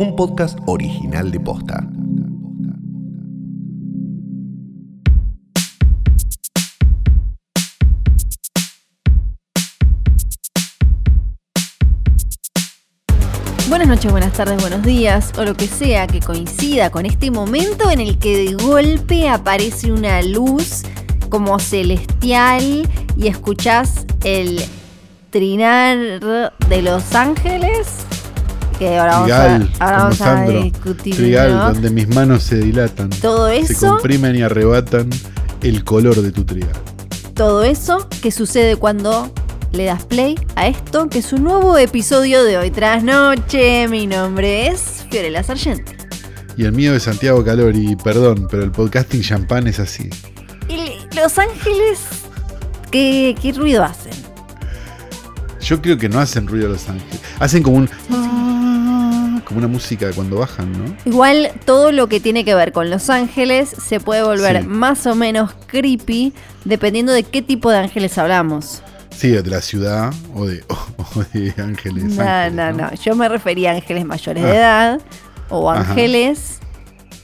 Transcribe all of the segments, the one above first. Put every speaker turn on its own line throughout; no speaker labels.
un podcast original de Posta.
Buenas noches, buenas tardes, buenos días, o lo que sea que coincida con este momento en el que de golpe aparece una luz como celestial y escuchás el trinar de los ángeles. Que ahora vamos
Trigal,
a, ahora
como
vamos a
Sandro.
discutir.
Trigal,
¿no?
donde mis manos se dilatan.
Todo
Se
eso,
comprimen y arrebatan el color de tu trigal.
todo eso que sucede cuando le das play a esto, que es un nuevo episodio de Hoy Tras Noche. Mi nombre es Fiorella Sargenti.
Y el mío es Santiago Calori, perdón, pero el podcasting champán es así.
Y Los Ángeles, ¿qué, qué ruido hacen?
Yo creo que no hacen ruido Los Ángeles. Hacen como un. Como una música cuando bajan, ¿no?
Igual todo lo que tiene que ver con Los Ángeles se puede volver
Sí.
más o menos creepy dependiendo de qué tipo de ángeles hablamos.
Sí, de la ciudad o de, o de ángeles.
No,
ángeles,
no, no. Yo me refería a ángeles mayores de
Ah.
edad o ángeles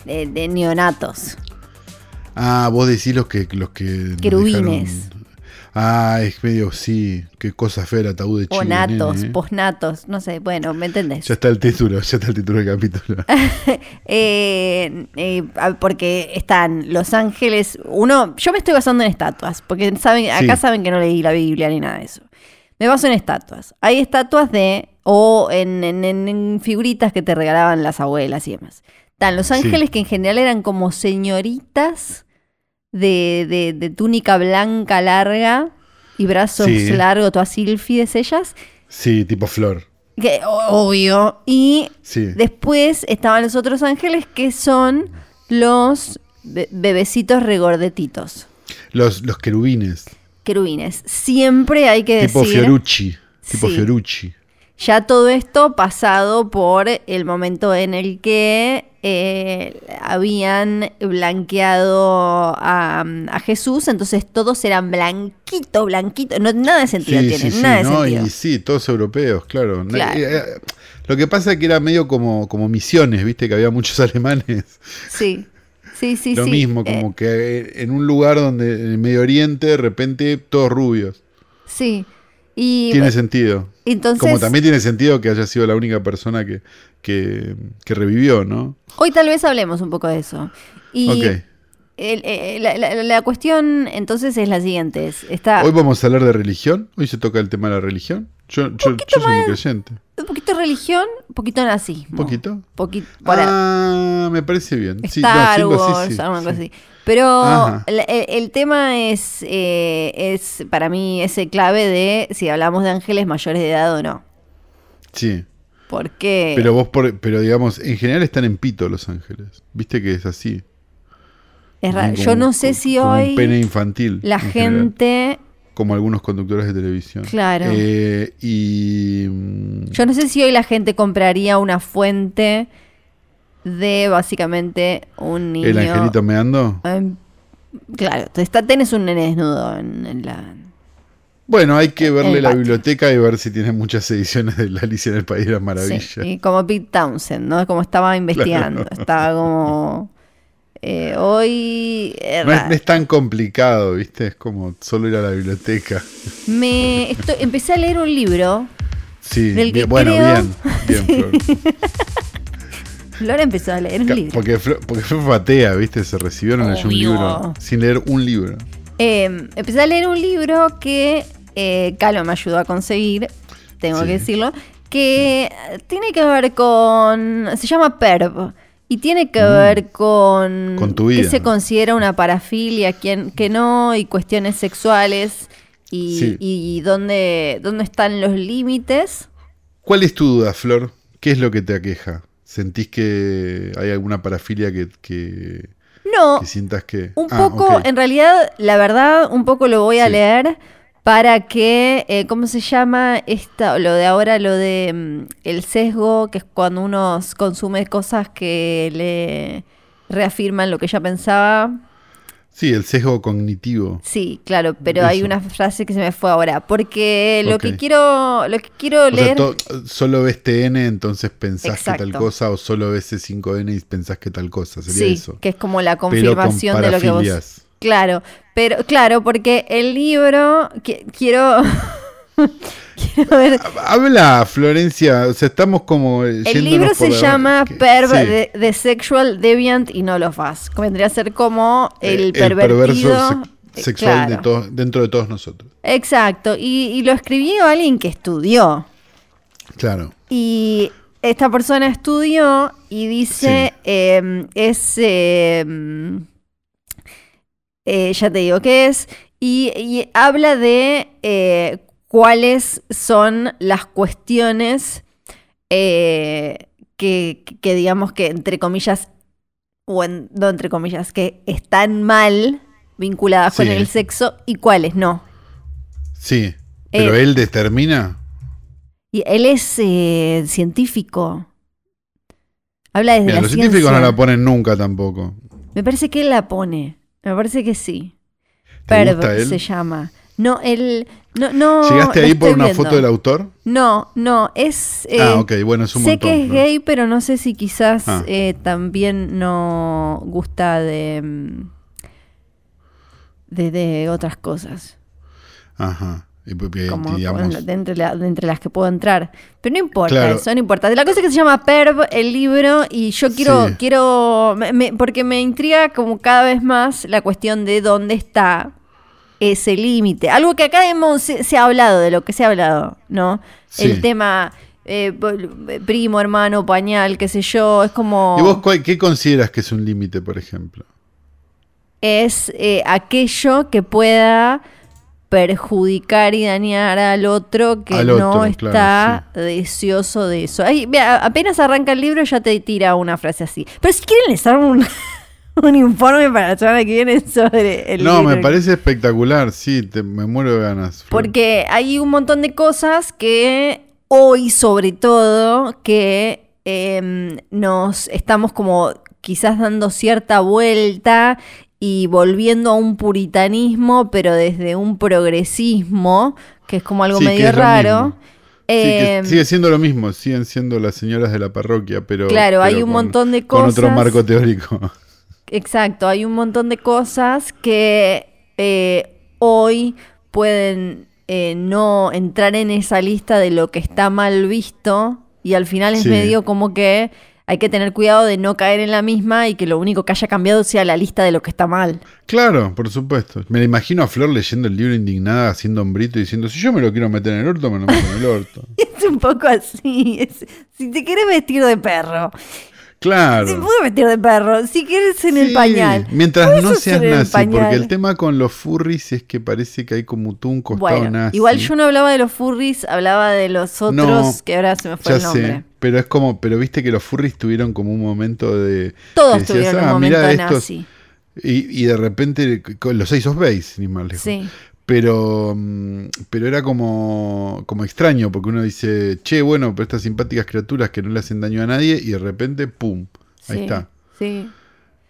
de, de neonatos.
Ah, vos decís los que. Los que
Querubines.
Ah, es medio, sí. Qué cosa fea el ataúd de
O
Chile.
natos,
nene, ¿eh?
posnatos, no sé, bueno, ¿me entendés?
Ya está el título, ya está el título del capítulo.
Eh, eh, ah, porque están Los Ángeles. Uno, yo me estoy basando en estatuas, porque saben, acá
Sí.
saben que no leí la Biblia ni nada de eso. Me baso en estatuas. Hay estatuas de. o en, en- en- en figuritas que te regalaban las abuelas y demás. Están Los
Sí.
Ángeles que en general eran como señoritas de, de- de túnica blanca larga y brazos
Sí.
largos, todas sílfides ellas.
Sí, tipo flor.
Que, obvio. Y
Sí.
Después estaban los otros ángeles que son los be- bebecitos regordetitos,
Los, los querubines.
querubines. Siempre hay que
Tipo
decir,
Fiorucci. Tipo
Sí.
Fiorucci.
Ya todo esto pasado por el momento en el que eh, habían blanqueado a, a Jesús, entonces todos eran blanquito, blanquito. No, nada de sentido
Sí,
tiene,
sí, sí,
nada de
no,
sentido.
y sí, todos europeos, claro.
Claro.
eh, eh, Lo que pasa es que era medio como, como misiones, viste, que había muchos alemanes.
Sí, sí, sí.
Lo
sí.
mismo, como que en un lugar donde en el Medio Oriente, de repente, todos rubios.
sí. Y
Tiene sentido.
entonces...
Como también tiene sentido que haya sido la única persona que, que, que revivió, ¿no?
Hoy tal vez hablemos un poco de eso. Y
Ok.
el- eh, la, la- la cuestión entonces es la siguiente. es- Está
Hoy vamos a hablar de religión. Hoy se toca el tema de la religión. Yo, yo, yo soy muy creyente.
un poquito religión, un poquito nazismo.
¿Un poquito?
Poqui-.
Ah, me parece bien.
Star
sí,
Wars,
sí, sí.
cosa así. Pero el, el tema es, eh, es para mí ese clave de si hablamos de ángeles mayores de edad o no.
Sí.
Porque
Pero vos, por, pero digamos, en general están en pito los ángeles. Viste que es así.
es raro.
Como-
Yo no sé
como-
si
como
hoy
Un pene infantil.
la
general,
gente...
como algunos conductores de televisión.
Claro.
Eh, y.
Yo no sé si hoy la gente compraría una fuente de básicamente un niño.
¿El angelito meando?
Em, claro, está, tenés un nene desnudo en, en la.
Bueno, hay que verle la
patio.
biblioteca y ver si tiene muchas ediciones de la Alicia en el País de las Maravillas.
Sí, y como Pete Townsend, ¿no? Como estaba investigando.
Claro.
Estaba como. eh, hoy.
No es, tan complicado, ¿viste? Es como solo ir a la biblioteca.
me estoy- empecé a leer un libro.
Sí, bien, bueno,
creo-
bien, bien, Flor.
Flora empezó a leer un libro.
Porque Flor, porque Flor fue atea, ¿viste? Se recibió, no leyó un libro. Sin leer un libro.
Eh, empecé a leer un libro que eh, Calo me ayudó a conseguir, tengo
Sí.
que decirlo, que tiene que ver con. Se llama PERV. Y tiene que ver con.
Mm. Con tu
qué
vida.
se considera una parafilia, quién, que no, y cuestiones sexuales. Y,
Sí.
y dónde, dónde están los límites.
¿Cuál es tu duda, Flor? ¿Qué es lo que te aqueja? ¿Sentís que hay alguna parafilia que, que,
No,
que sientas que...
Un
Ah,
poco, en realidad, la verdad, un poco lo voy a
Sí.
leer para que, eh, ¿cómo se llama? Esta, lo de ahora, lo de mm, el sesgo, que es cuando uno consume cosas que le reafirman lo que ya pensaba.
Sí, el sesgo cognitivo.
Sí, claro, pero hay una frase que se me fue ahora. Porque lo que quiero, lo que quiero
O
leer.
solo ves TN, entonces pensás que tal cosa, o solo ves C5N y pensás que tal cosa. Sería
sí,
eso.
que es como la
Pero con
confirmación de lo que vos. Claro, pero claro, porque el libro que- quiero quiero ver
Habla, Florencia. O sea, estamos como.
el libro se llama Perv the, the Sexual Deviant All of Us. que vendría a ser como el, pervertido. eh,
sexual de to- dentro de todos nosotros.
Exacto, y, y lo escribió alguien que estudió.
Claro.
Y esta persona estudió y dice, eh, es, eh, eh, ya te digo qué es, y, y habla de eh, cuáles son las cuestiones eh, que, que digamos que entre comillas, o en- no entre comillas, que están mal vinculadas con el sexo y cuáles no.
Sí. Pero
Eh,
él determina.
Y él es eh, científico. Habla desde
Mira,
la
los
ciencia.
científicos no la ponen nunca tampoco.
Me parece que él la pone. Me parece que sí.
¿Te
Perv
gusta él?
se llama. No, él. No, no.
¿Llegaste ahí por una
viendo.
foto del autor?
No, no, es. eh,
ah, ok, bueno, es un
sé
montón.
que es
¿no?
gay, pero no sé si quizás
Ah.
eh, también no gusta de, de. de otras cosas.
Ajá. Y, y- y
como
digamos,
de, entre la- de entre las que puedo entrar. Pero no importa
Claro.
eso, no importa. La cosa es que se llama Perv, el libro, y yo quiero,
Sí.
quiero, me- me- porque me intriga como cada vez más la cuestión de dónde está ese límite. Algo que acá hemos, se, se ha hablado, de lo que se ha hablado, ¿no?
Sí.
El tema eh, primo, hermano, pañal, qué sé yo, es como...
¿Y vos cuál- qué consideras que es un límite, por ejemplo?
es eh, aquello que pueda perjudicar y dañar al otro que
Al
no está deseoso de eso. Ay, apenas arranca el libro ya te tira una frase así. Pero si quieren les hago un, un informe para la semana que viene sobre el
no,
libro.
me parece espectacular, sí, te- me muero de ganas.
Porque hay un montón de cosas que hoy, sobre todo, que em, nos estamos como quizás dando cierta vuelta y volviendo a un puritanismo, pero desde un progresismo, que es como algo
Sí,
medio raro.
Sí,
Em,
sigue siendo lo mismo, siguen siendo las señoras de la parroquia, pero.
Claro, hay un
con-
montón de
Con otro
cosas.
marco teórico.
Exacto, hay un montón de cosas que eh, hoy pueden eh, no entrar en esa lista de lo que está mal visto y al final es
Sí.
medio como que hay que tener cuidado de no caer en la misma y que lo único que haya cambiado sea la lista de lo que está mal.
Claro, por supuesto. Me la imagino a Flor leyendo el libro indignada, haciendo hombrito y diciendo: Si yo me lo quiero meter en el orto, me lo meto en el orto.
Es un poco así. es- si te quieres vestir de perro,
Claro.
puedes vestir de perro. Si quieres en el pañal.
Mientras no seas nazi, porque el tema con los furries es que parece que hay como tú un costado
Bueno,
nazi.
igual yo no hablaba de los furries, hablaba de los otros
No,
que ahora se me fue
Ya
el nombre.
sé, pero es como, pero viste que los furries tuvieron como un momento de.
Todos
decías,
tuvieron un
"Ah,
momento
mirá estos",
nazi.
Y, y de repente, los Ace of Base, ni más lejos.
Sí.
Pero, mm, pero era como, como extraño, porque uno dice, che, bueno, pero estas simpáticas criaturas que no le hacen daño a nadie, y de repente, ¡pum! Ahí
sí,
está.
Sí.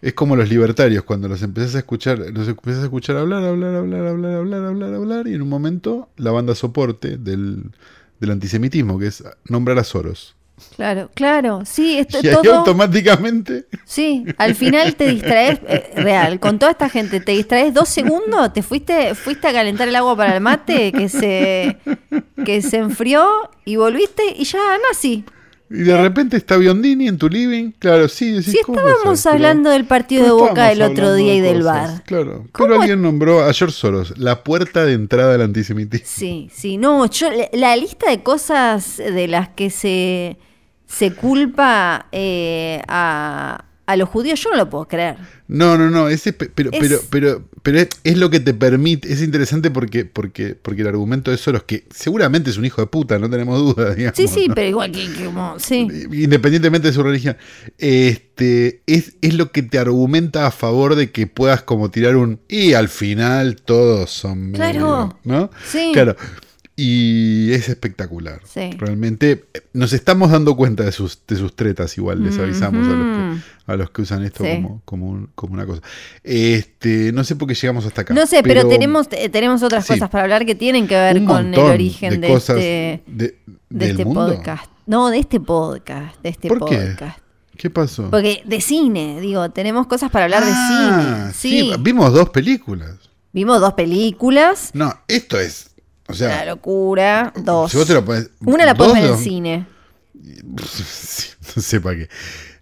Es como los libertarios, cuando los empezás a escuchar, los empezás a escuchar hablar, hablar, hablar, hablar, hablar, hablar, hablar, y en un momento la banda soporte del, del antisemitismo, que es nombrar a Soros.
Claro, claro. Sí, esto,
Y ahí
todo.
automáticamente.
Sí, al final te distraes, eh, real, con toda esta gente, te distraes dos segundos, te fuiste, fuiste a calentar el agua para el mate, que se, que se enfrió, y volviste y ya nazi.
Y de repente está Biondini en tu living. Claro, sí, decís,
Si
¿cómo
estábamos hablando del partido de Boca
estábamos
el otro día y
de
del
cosas,
bar.
Claro.
¿Cómo
Pero alguien nombró a George Soros la puerta de entrada al antisemitismo.
Sí, sí, no, yo la- lista de cosas de las que se, se culpa eh, a, a los judíos, yo no lo puedo creer.
No, no, no, ese pe- pero
Es-
pero pero pero es, es lo que te permite, es interesante porque porque porque el argumento de Soros que seguramente es un hijo de puta, no tenemos duda, digamos.
Sí, sí,
¿no?
pero igual que, como, sí.
Independientemente de su religión, este es, es lo que te argumenta a favor de que puedas como tirar un y al final todos son medio",
Claro.
¿no?
Sí.
Claro. Y es espectacular.
Sí.
Realmente nos estamos dando cuenta de sus, de sus tretas, igual les avisamos a, los que, a los que usan esto
Sí.
como, como, un- como una cosa. Este, no sé por qué llegamos hasta acá.
No sé, pero, tenemos, eh, tenemos otras
Sí.
cosas para hablar que tienen que ver
un
con el origen de,
cosas
este,
de,
de
del
este
mundo.
podcast. No, de este podcast. De este
¿Por qué?
podcast.
¿Qué pasó?
Porque de cine, digo, tenemos cosas para hablar
Ah,
de cine. Sí.
vimos dos películas.
Vimos dos películas.
No, esto es. O
Una
sea,
locura. Dos.
si vos te lo pones.
Una la
de
en
dos-
cine.
no sé para qué.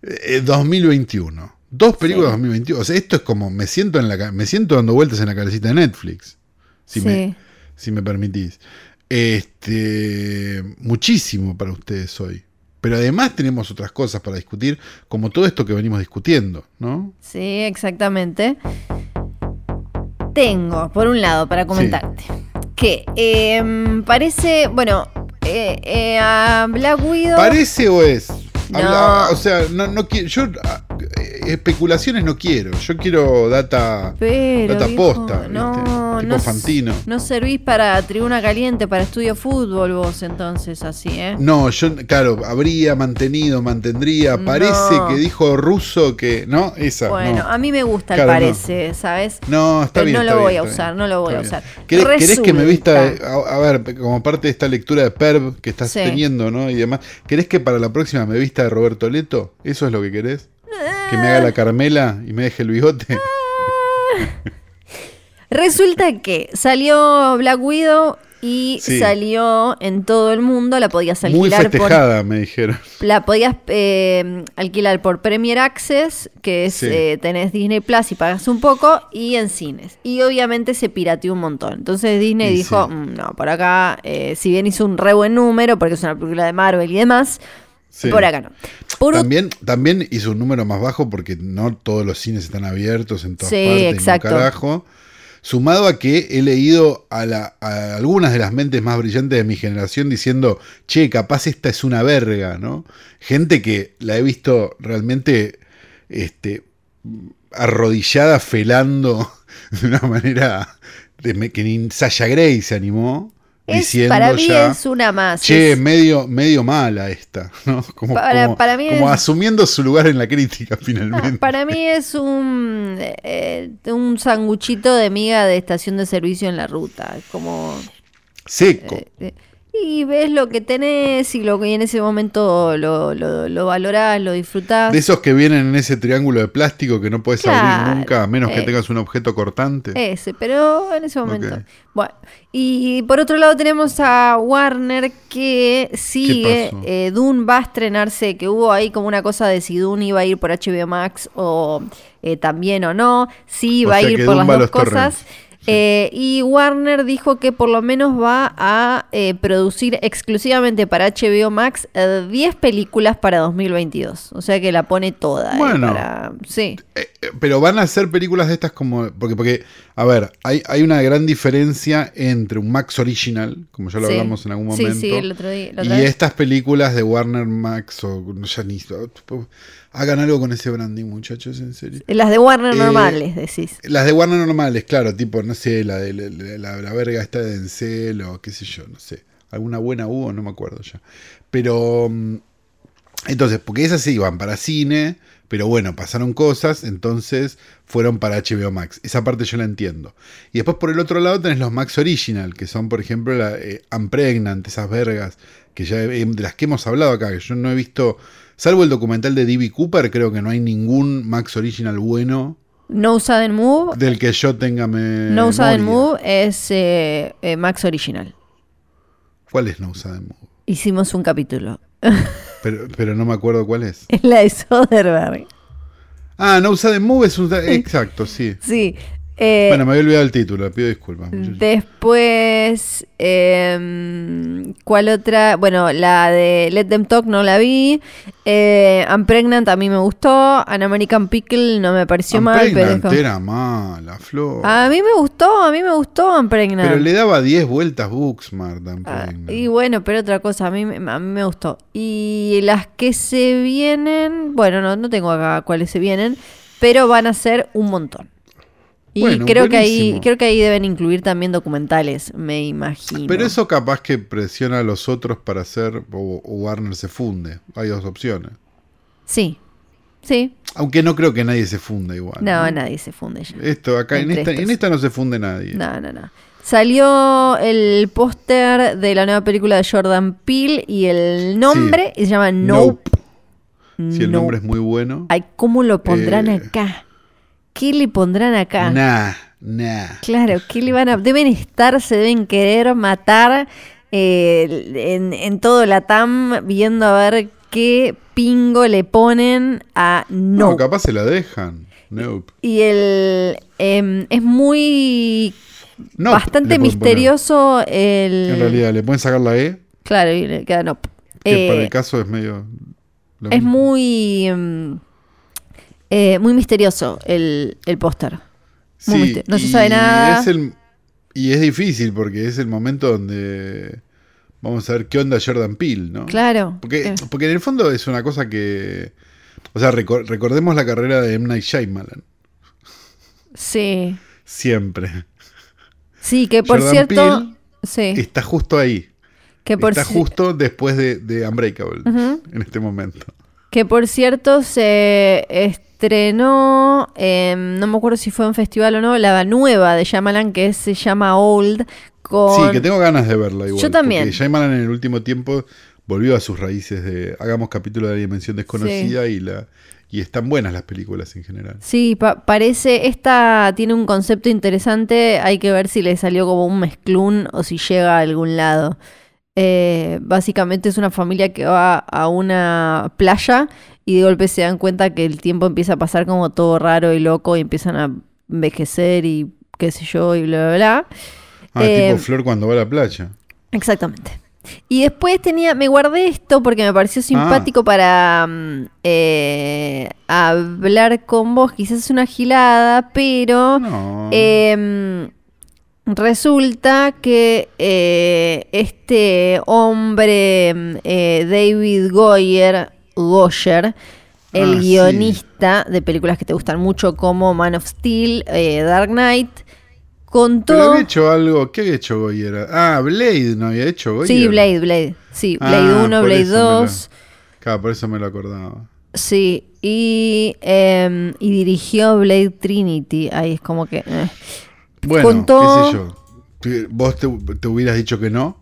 Eh, 2021. Dos películas de 2021. O sea, esto es como me siento en la me siento dando vueltas en la cabecita de Netflix. Si
sí.
me si me permitís. Este, muchísimo para ustedes hoy. Pero además tenemos otras cosas para discutir, como todo esto que venimos discutiendo, ¿no?
Sí, exactamente. Tengo, por un lado, para comentarte, que em, parece, bueno, eh, eh, a Black Widow...
¿Parece o es?
No.
Habla- o sea, no, no quiero, yo eh, especulaciones no quiero, yo quiero data,
Pero,
data
viejo,
posta,
no,
¿viste? tipo
no,
Fantino.
no servís para tribuna caliente, para estudio fútbol vos entonces, así, ¿eh?
No, yo, claro, habría mantenido, mantendría. Parece
No.
que dijo ruso que. ¿No? Esa.
Bueno,
no.
a mí me gusta el
no.
parece, ¿sabes?
No, está
Pero
bien.
no
está
lo voy a usar,
bien.
no lo voy a usar.
¿Querés, querés que me vista, a, a ver, como parte de esta lectura de Perv que estás
Sí.
teniendo, ¿no? Y demás, ¿querés que para la próxima me vista de Roberto Leto? ¿Eso es lo que querés? ¿Que me haga la Carmela y me deje el bigote?
Resulta que salió Black Widow y
Sí.
salió en todo el mundo, la podías
Muy
alquilar por
festejada, me dijeron.
la podías eh, alquilar por Premier Access, que es
Sí.
eh, tenés Disney Plus y pagas un poco, y en cines. Y obviamente se pirateó un montón. Entonces Disney
Y
dijo,
sí.
"Mm, no, por acá, eh, si bien hizo un re buen número, porque es una película de Marvel y demás,
Sí.
por acá no. Por
También, también hizo un número más bajo porque no todos los cines están abiertos en todas
Sí,
partes. un
exacto.
carajo. Sumado a que he leído a, la- a algunas de las mentes más brillantes de mi generación diciendo, che, capaz esta es una verga, ¿no? Gente que la he visto realmente este, arrodillada, felando de una manera de que ni Sasha Grey se animó.
Es,
diciendo
para mí
ya,
es una más.
Che,
es-
medio, medio mala esta, ¿no? Como,
Para-
como-
para mí
como
es-
asumiendo su lugar en la crítica
Ah,
finalmente.
para mí es un, eh, un sanguchito de miga de estación de servicio en la ruta. Como
Seco.
Eh, Y ves lo que tenés y lo que en ese momento lo, lo, lo valorás, lo disfrutás.
de esos que vienen en ese triángulo de plástico que no puedes
Claro,
abrir nunca, a menos que
eh.
tengas un objeto cortante.
Ese, pero en ese momento. Bueno, y por otro lado tenemos a Warner que sigue. eh, Dune va a estrenarse, que hubo ahí como una cosa de si Dune iba a ir por HBO Max o eh, también o no. Sí,
O
va a ir por
Dune
las dos cosas.
torrents. Sí.
Eh, y Warner dijo que por lo menos va a eh, producir exclusivamente para HBO Max eh, 10 películas para 2022. O sea que la pone toda. eh,
Bueno.
para- sí.
Eh, pero van a ser películas de estas como. Porque, porque a ver, hay, hay una gran diferencia entre un Max Original, como ya lo
Sí.
hablamos en algún momento.
sí, el otro día-
y
vez.
estas películas de Warner Max o ya ni. Hagan algo con ese branding, muchachos, en serio.
Las de Warner
Eh,
normales, decís.
Las de Warner normales, claro, tipo, no sé, la de la, la- la verga esta de Denzel o qué sé yo, no sé. Alguna buena hubo, no me acuerdo ya. Pero, mm, entonces, porque esas sí iban para cine, pero bueno, pasaron cosas, entonces fueron para HBO Max. Esa parte yo la entiendo. Y después por el otro lado tenés los Max Original, que son, por ejemplo, la eh, Unpregnant, esas vergas, que ya de las que hemos hablado acá, que yo no he visto, salvo el documental de D.B. Cooper, creo que no hay ningún Max Original bueno
No Sudden Move.
del que yo tenga me
No Sudden Move es eh, eh, Max Original.
¿Cuál es No Sudden Move?
Hicimos un capítulo.
Pero, pero no me acuerdo cuál es.
Es la de Soderbergh.
Ah, No Sudden Move es un... Exacto, sí.
Sí. Eh,
Bueno, me había olvidado el título, pido disculpas. muchachos.
Después, em, ¿cuál otra? Bueno, la de Let Them Talk no la vi. Eh, I'm Pregnant a mí me gustó. An American Pickle no me pareció mal, pero es
Unpregnant
como-
era mala, Flor.
A mí me gustó, a mí me gustó I'm Pregnant.
pero le daba 10 vueltas Booksmart.
Ah,
Unpregnant.
y bueno, pero otra cosa, a mí, me- a mí me gustó. Y las que se vienen, bueno, no, no tengo acá cuáles se vienen, pero van a ser un montón. Y
Bueno,
creo que ahí creo que ahí deben incluir también documentales, me imagino.
Pero eso capaz que presiona a los otros para hacer, o, o Warner se funde. Hay dos opciones.
Sí. Sí.
Aunque no creo que nadie se funda igual.
No, nadie se funde ya.
Esto acá, en esta, en esta no se funde nadie.
No, no, no. Salió el póster de la nueva película de Jordan Peele y el nombre se llama Nope.
Si el
Nope.
nombre es muy bueno.
Ay, ¿cómo lo pondrán
Eh,
acá? ¿Qué le pondrán acá?
Nah, nah.
Claro, ¿qué le van a...? Deben estar, se deben querer matar eh, en, en todo la TAM viendo a ver qué pingo le ponen a
No,
no.
capaz se la dejan. Nope.
y el em, es muy
No,
bastante misterioso el.
En realidad, le pueden sacar la E,
claro y le queda no.
que
Eh,
para el caso es medio.
es
mismo.
muy em, eh, muy misterioso el, el póster. muy mister- no se sabe nada.
es el- y es difícil porque es el momento donde vamos a ver qué onda Jordan Peele, ¿no?
Claro.
Porque,
Eh,
porque en el fondo es una cosa que. O sea, recor- recordemos la carrera de M. Night Shyamalan.
sí.
Siempre.
Sí, que por
Jordan
cierto,
Peele
sí,
Está justo ahí.
que por
Está justo después de, de Unbreakable. En este momento.
Que por cierto se estrenó, em, no me acuerdo si fue en festival o no, la nueva de Shyamalan que se llama Old. Con...
Sí, que tengo ganas de verla igual.
Yo también.
Porque Shyamalan en el último tiempo volvió a sus raíces de hagamos capítulo de la dimensión desconocida y la y están buenas las películas en general.
Sí, pa- parece, esta tiene un concepto interesante, hay que ver si le salió como un mezclún o si llega a algún lado. Eh, básicamente es una familia que va a una playa y de golpe se dan cuenta que el tiempo empieza a pasar como todo raro y loco y empiezan a envejecer y qué sé yo y bla, bla, bla.
Ah,
Eh,
tipo Flor cuando va a la playa.
Exactamente. Y después tenía, me guardé esto porque me pareció simpático para mm, eh, hablar con vos. Quizás es una gilada, pero
No.
em, resulta que eh, este hombre, eh, David Goyer, Goyer, el
Ah, sí.
guionista de películas que te gustan mucho como Man of Steel, eh, Dark Knight, contó...
Pero había hecho algo. ¿Qué había hecho Goyer? Ah, Blade no había hecho Goyer.
Sí, Blade, Blade. Sí,
Ah,
Blade 1,
por
Blade
eso me lo-
2.
Claro, por eso me lo acordaba.
Sí, y, em, y dirigió Blade Trinity. Ahí es como que.
Bueno,
Contó-
qué sé yo. ¿Vos te, te hubieras dicho que no?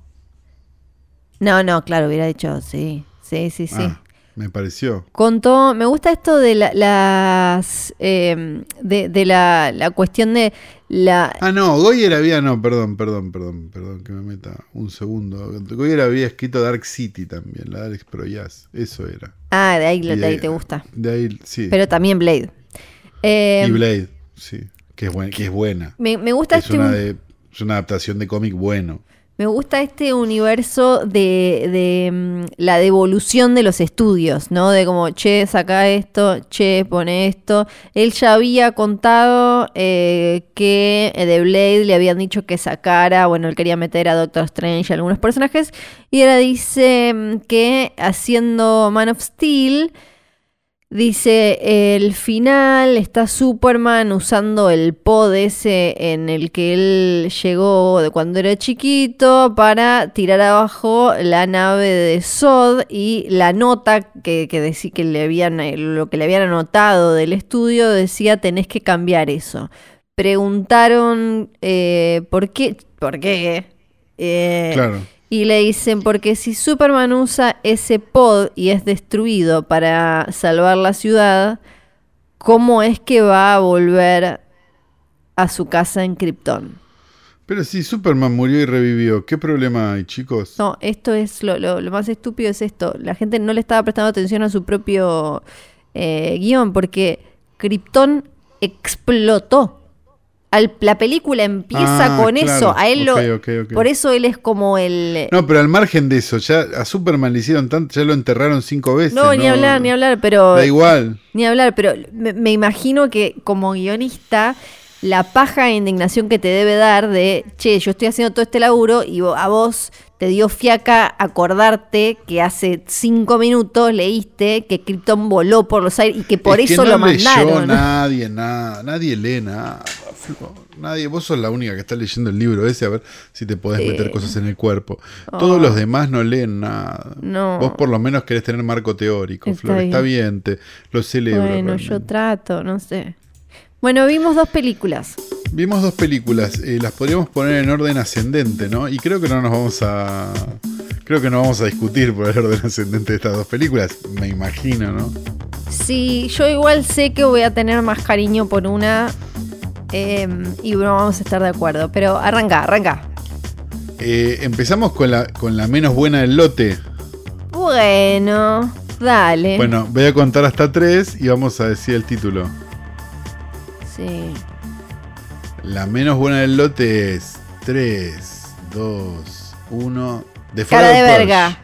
No, no, claro, hubiera dicho sí. Sí, sí, sí.
Ah, me pareció.
Contó, me gusta esto de la, las. em, de, de la, la cuestión de la.
Ah, no, Goyer había, no, perdón, perdón, perdón, perdón, que me meta un segundo. Goyer había escrito Dark City también, la de Alex Proyas, eso era.
Ah, de ahí, de ahí te gusta.
De ahí, sí.
Pero también Blade.
y
Em,
Blade, sí, que es, buen- que es buena.
me, me gusta
Es
este.
una,
un-
de- es una adaptación de cómic bueno.
Me gusta este universo de, de, mm, la devolución de los estudios, ¿no? De como, che, saca esto, che, pone esto. Él ya había contado eh, que eh, de Blade le habían dicho que sacara, bueno, él quería meter a Doctor Strange y algunos personajes, y ahora dice mm, que haciendo Man of Steel... Dice, el final está Superman usando el pod ese en el que él llegó de cuando era chiquito para tirar abajo la nave de Sod y la nota que, que decía que le habían, eh, lo que le habían anotado del estudio decía tenés que cambiar eso. Preguntaron eh, por qué, por qué. Eh,
Claro.
Y le dicen, porque si Superman usa ese pod y es destruido para salvar la ciudad, ¿cómo es que va a volver a su casa en Krypton?
Pero si Superman murió y revivió, ¿qué problema hay, chicos?
No, esto es lo, lo- lo más estúpido es esto. La gente no le estaba prestando atención a su propio eh, guion porque Krypton explotó. Al- la película empieza
Ah,
con
claro.
eso. A él lo,
Ok, ok, ok.
Por eso él es como el...
No, pero al margen de eso, ya a Superman le hicieron tanto, ya lo enterraron cinco veces.
No, ni hablar, ni hablar, pero...
Da igual.
Ni hablar, pero me, me imagino que como guionista, la paja e indignación que te debe dar de, che, yo estoy haciendo todo este laburo y a vos te dio fiaca acordarte que hace cinco minutos leíste que Krypton voló por los aires y que por
Es que
eso
no
lo
leyó
mandaron.
nadie, nada, nadie lee nada. Nadie, vos sos la única que está leyendo el libro ese, a ver si te podés
Sí.
meter cosas en el cuerpo. Todos los demás no leen nada.
No.
Vos por lo menos querés tener marco teórico,
Está
Flor. Está
bien.
bien, te lo celebro.
Bueno, yo trato, no sé. Bueno, vimos dos películas.
Vimos dos películas, eh, las podríamos poner en orden ascendente, ¿no? Y creo que no nos vamos a. Creo que no vamos a discutir por el orden ascendente de estas dos películas, me imagino, ¿no?
Sí, yo igual sé que voy a tener más cariño por una eh, y no vamos a estar de acuerdo. Pero arranca, arranca.
Eh, empezamos con la, con la menos buena del lote.
Bueno, dale.
Bueno, voy a contar hasta tres y vamos a decir el título.
Sí.
La menos buena del lote es 3, 2, 1. De
Cara de verga.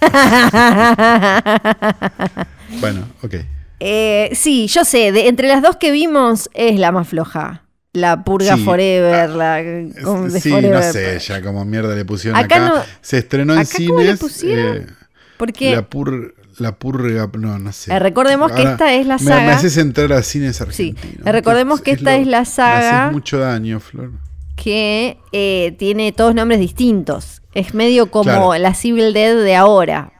Bueno, ok.
Eh, sí, yo sé, de, entre las dos que vimos es la más floja. La Purga
Sí.
Forever, la con- de
Sí,
Forever.
no sé, ya como mierda le pusieron
Acá
acá.
no-
Se estrenó en
¿Acá le
cines.
pusieron?
eh,
Porque
la, pur, la purga, no, no sé.
Eh, recordemos que esta es la
me-
saga-
Me, haces entrar a cines
Sí,
argentinos.
eh, recordemos que esta es la
Me
saga-
haces mucho daño, Flor.
que eh, tiene todos nombres distintos. Es medio como
Claro.
la Civil Dead de ahora.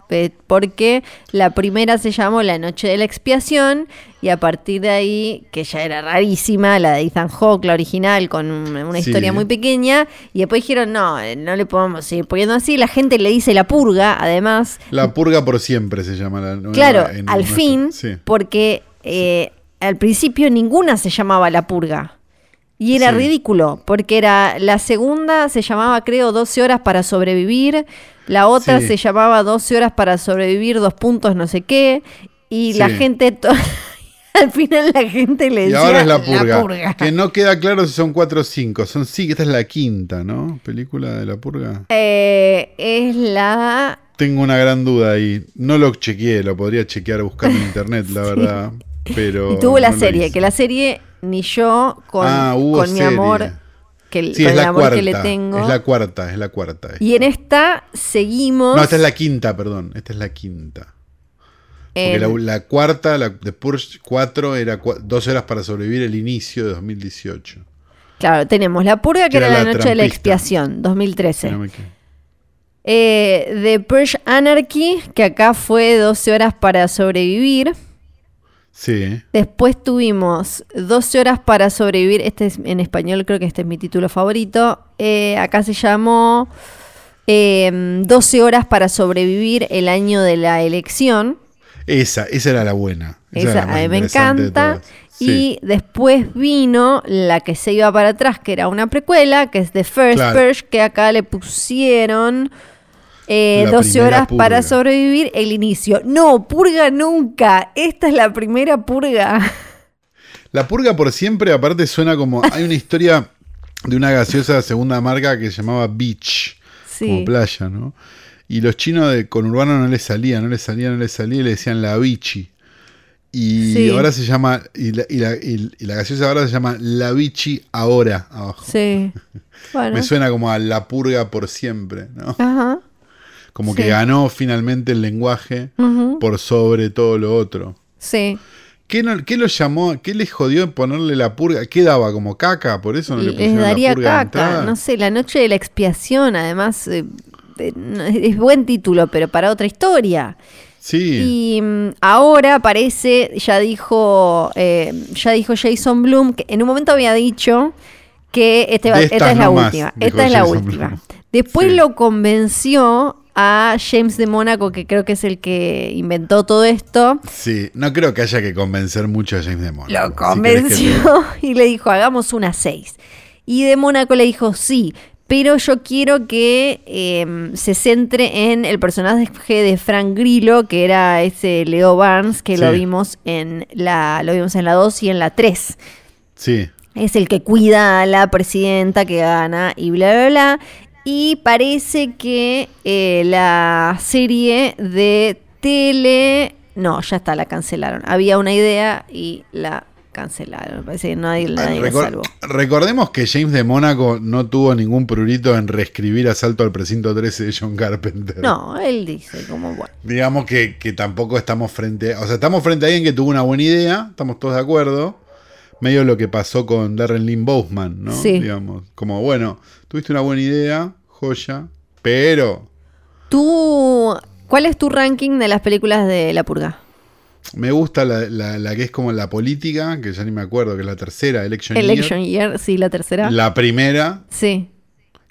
Porque la primera se llamó La Noche de la Expiación y a partir de ahí, que ya era rarísima, la de Ethan Hawke, la original, con un- una
Sí.
historia muy pequeña, y después dijeron, no, eh, no le podemos seguir poniendo así, la gente le dice la purga, además,
La purga por siempre se llama la nueva-
Claro, al
nuestro-
fin,
Sí.
porque eh, al principio ninguna se llamaba La Purga. Y era
Sí.
ridículo, porque era la segunda se llamaba, creo, 12 horas para sobrevivir, la otra
Sí.
se llamaba 12 horas para sobrevivir, dos puntos no sé qué, y la gente, al final la gente le
Y
decía
ahora es la purga,
purga.
Que no queda claro si son cuatro o cinco. Son sí, esta es la quinta, ¿no? Película de la purga.
Eh, es la...
Tengo una gran duda ahí. No lo chequeé, lo podría chequear buscando en internet, la verdad. Pero.
Y tuvo la
no
serie, que la serie ni yo con,
Ah,
con mi amor, que,
Sí,
con
es
el
la
amor
cuarta.
que le tengo.
Es la cuarta, es la cuarta.
Y en esta seguimos.
No, esta es la quinta, perdón. Esta es la quinta. Porque la, la cuarta, la de Purge 4, era cua- dos horas para sobrevivir el inicio de 2018.
Claro, tenemos La Purga, que
Que
era la,
la
noche de la expiación, 2013.
Si no me equivoco.
Eh, The Purge Anarchy, que acá fue 12 horas para sobrevivir.
Sí.
Después tuvimos 12 horas para sobrevivir. Este es en español, creo que este es mi título favorito. Eh, acá se llamó eh, 12 horas para sobrevivir el año de la elección.
Esa, esa era la buena. Esa, la
a mí me encanta.
Sí.
Y después vino la que se iba para atrás, que era una precuela, que es The First
Claro.
Purge, que acá le pusieron eh,
La
12
primera
horas para sobrevivir el inicio. No, purga nunca. Esta es la primera purga.
La purga por siempre, aparte, suena como. Hay una historia de una gaseosa de segunda marca que se llamaba Beach, como
Sí.
playa, ¿no? Y los chinos de conurbano no les salía, no les salía, no les salía, y le decían la Vichy. Y
Sí.
ahora se llama. Y la, y, la, y- y la gaseosa ahora se llama La Vichy ahora, abajo.
Sí. Bueno.
Me suena como a la purga por siempre, ¿no?
Ajá.
Como
Sí.
que ganó finalmente el lenguaje por sobre todo lo otro.
Sí.
¿Qué, no- qué lo llamó? ¿Qué le jodió en ponerle la purga? ¿Qué daba? ¿Como caca? ¿Por eso no le
Les
pusieron
daría
la purga
caca. No sé, la noche de la expiación, además, eh, es buen título, pero para otra historia.
Sí.
Y mm, ahora parece, ya dijo, eh, ya dijo Jason Bloom, que en un momento había dicho que este esta es la última. Esta es la última. Después
Sí.
lo convenció a James de Mónaco, que creo que es el que inventó todo esto.
Sí, no creo que haya que convencer mucho a James de Mónaco.
Lo
Si te-
convenció y le dijo, hagamos una 6. Y de Mónaco le dijo, sí, pero yo quiero que eh, se centre en el personaje de Frank Grillo, que era ese Leo Barnes, que lo vimos en la lo vimos en la 2 y en la 3.
Sí.
Es el que cuida a la presidenta que gana y bla, bla, bla. Y parece que eh, la serie de tele... No, ya está, la cancelaron. Había una idea y la cancelaron. Parece que nadie, nadie la
Recor-
salvó.
recordemos que James de Mónaco no tuvo ningún prurito en reescribir Asalto al Precinto 13 de John Carpenter.
No, él dice como bueno.
Digamos que, que tampoco estamos frente. O sea, estamos frente a alguien que tuvo una buena idea, estamos todos de acuerdo. Medio lo que pasó con Darren Lynn Bousman, ¿no?
Sí.
Digamos, como, bueno, tuviste una buena idea, joya, pero
¿Tú, cuál es tu ranking de las películas de La Purga?
me gusta la, la- la que es como la política, que ya ni me acuerdo, que es la tercera, Election,
Election Year, sí, la tercera.
Year, la primera,
Sí.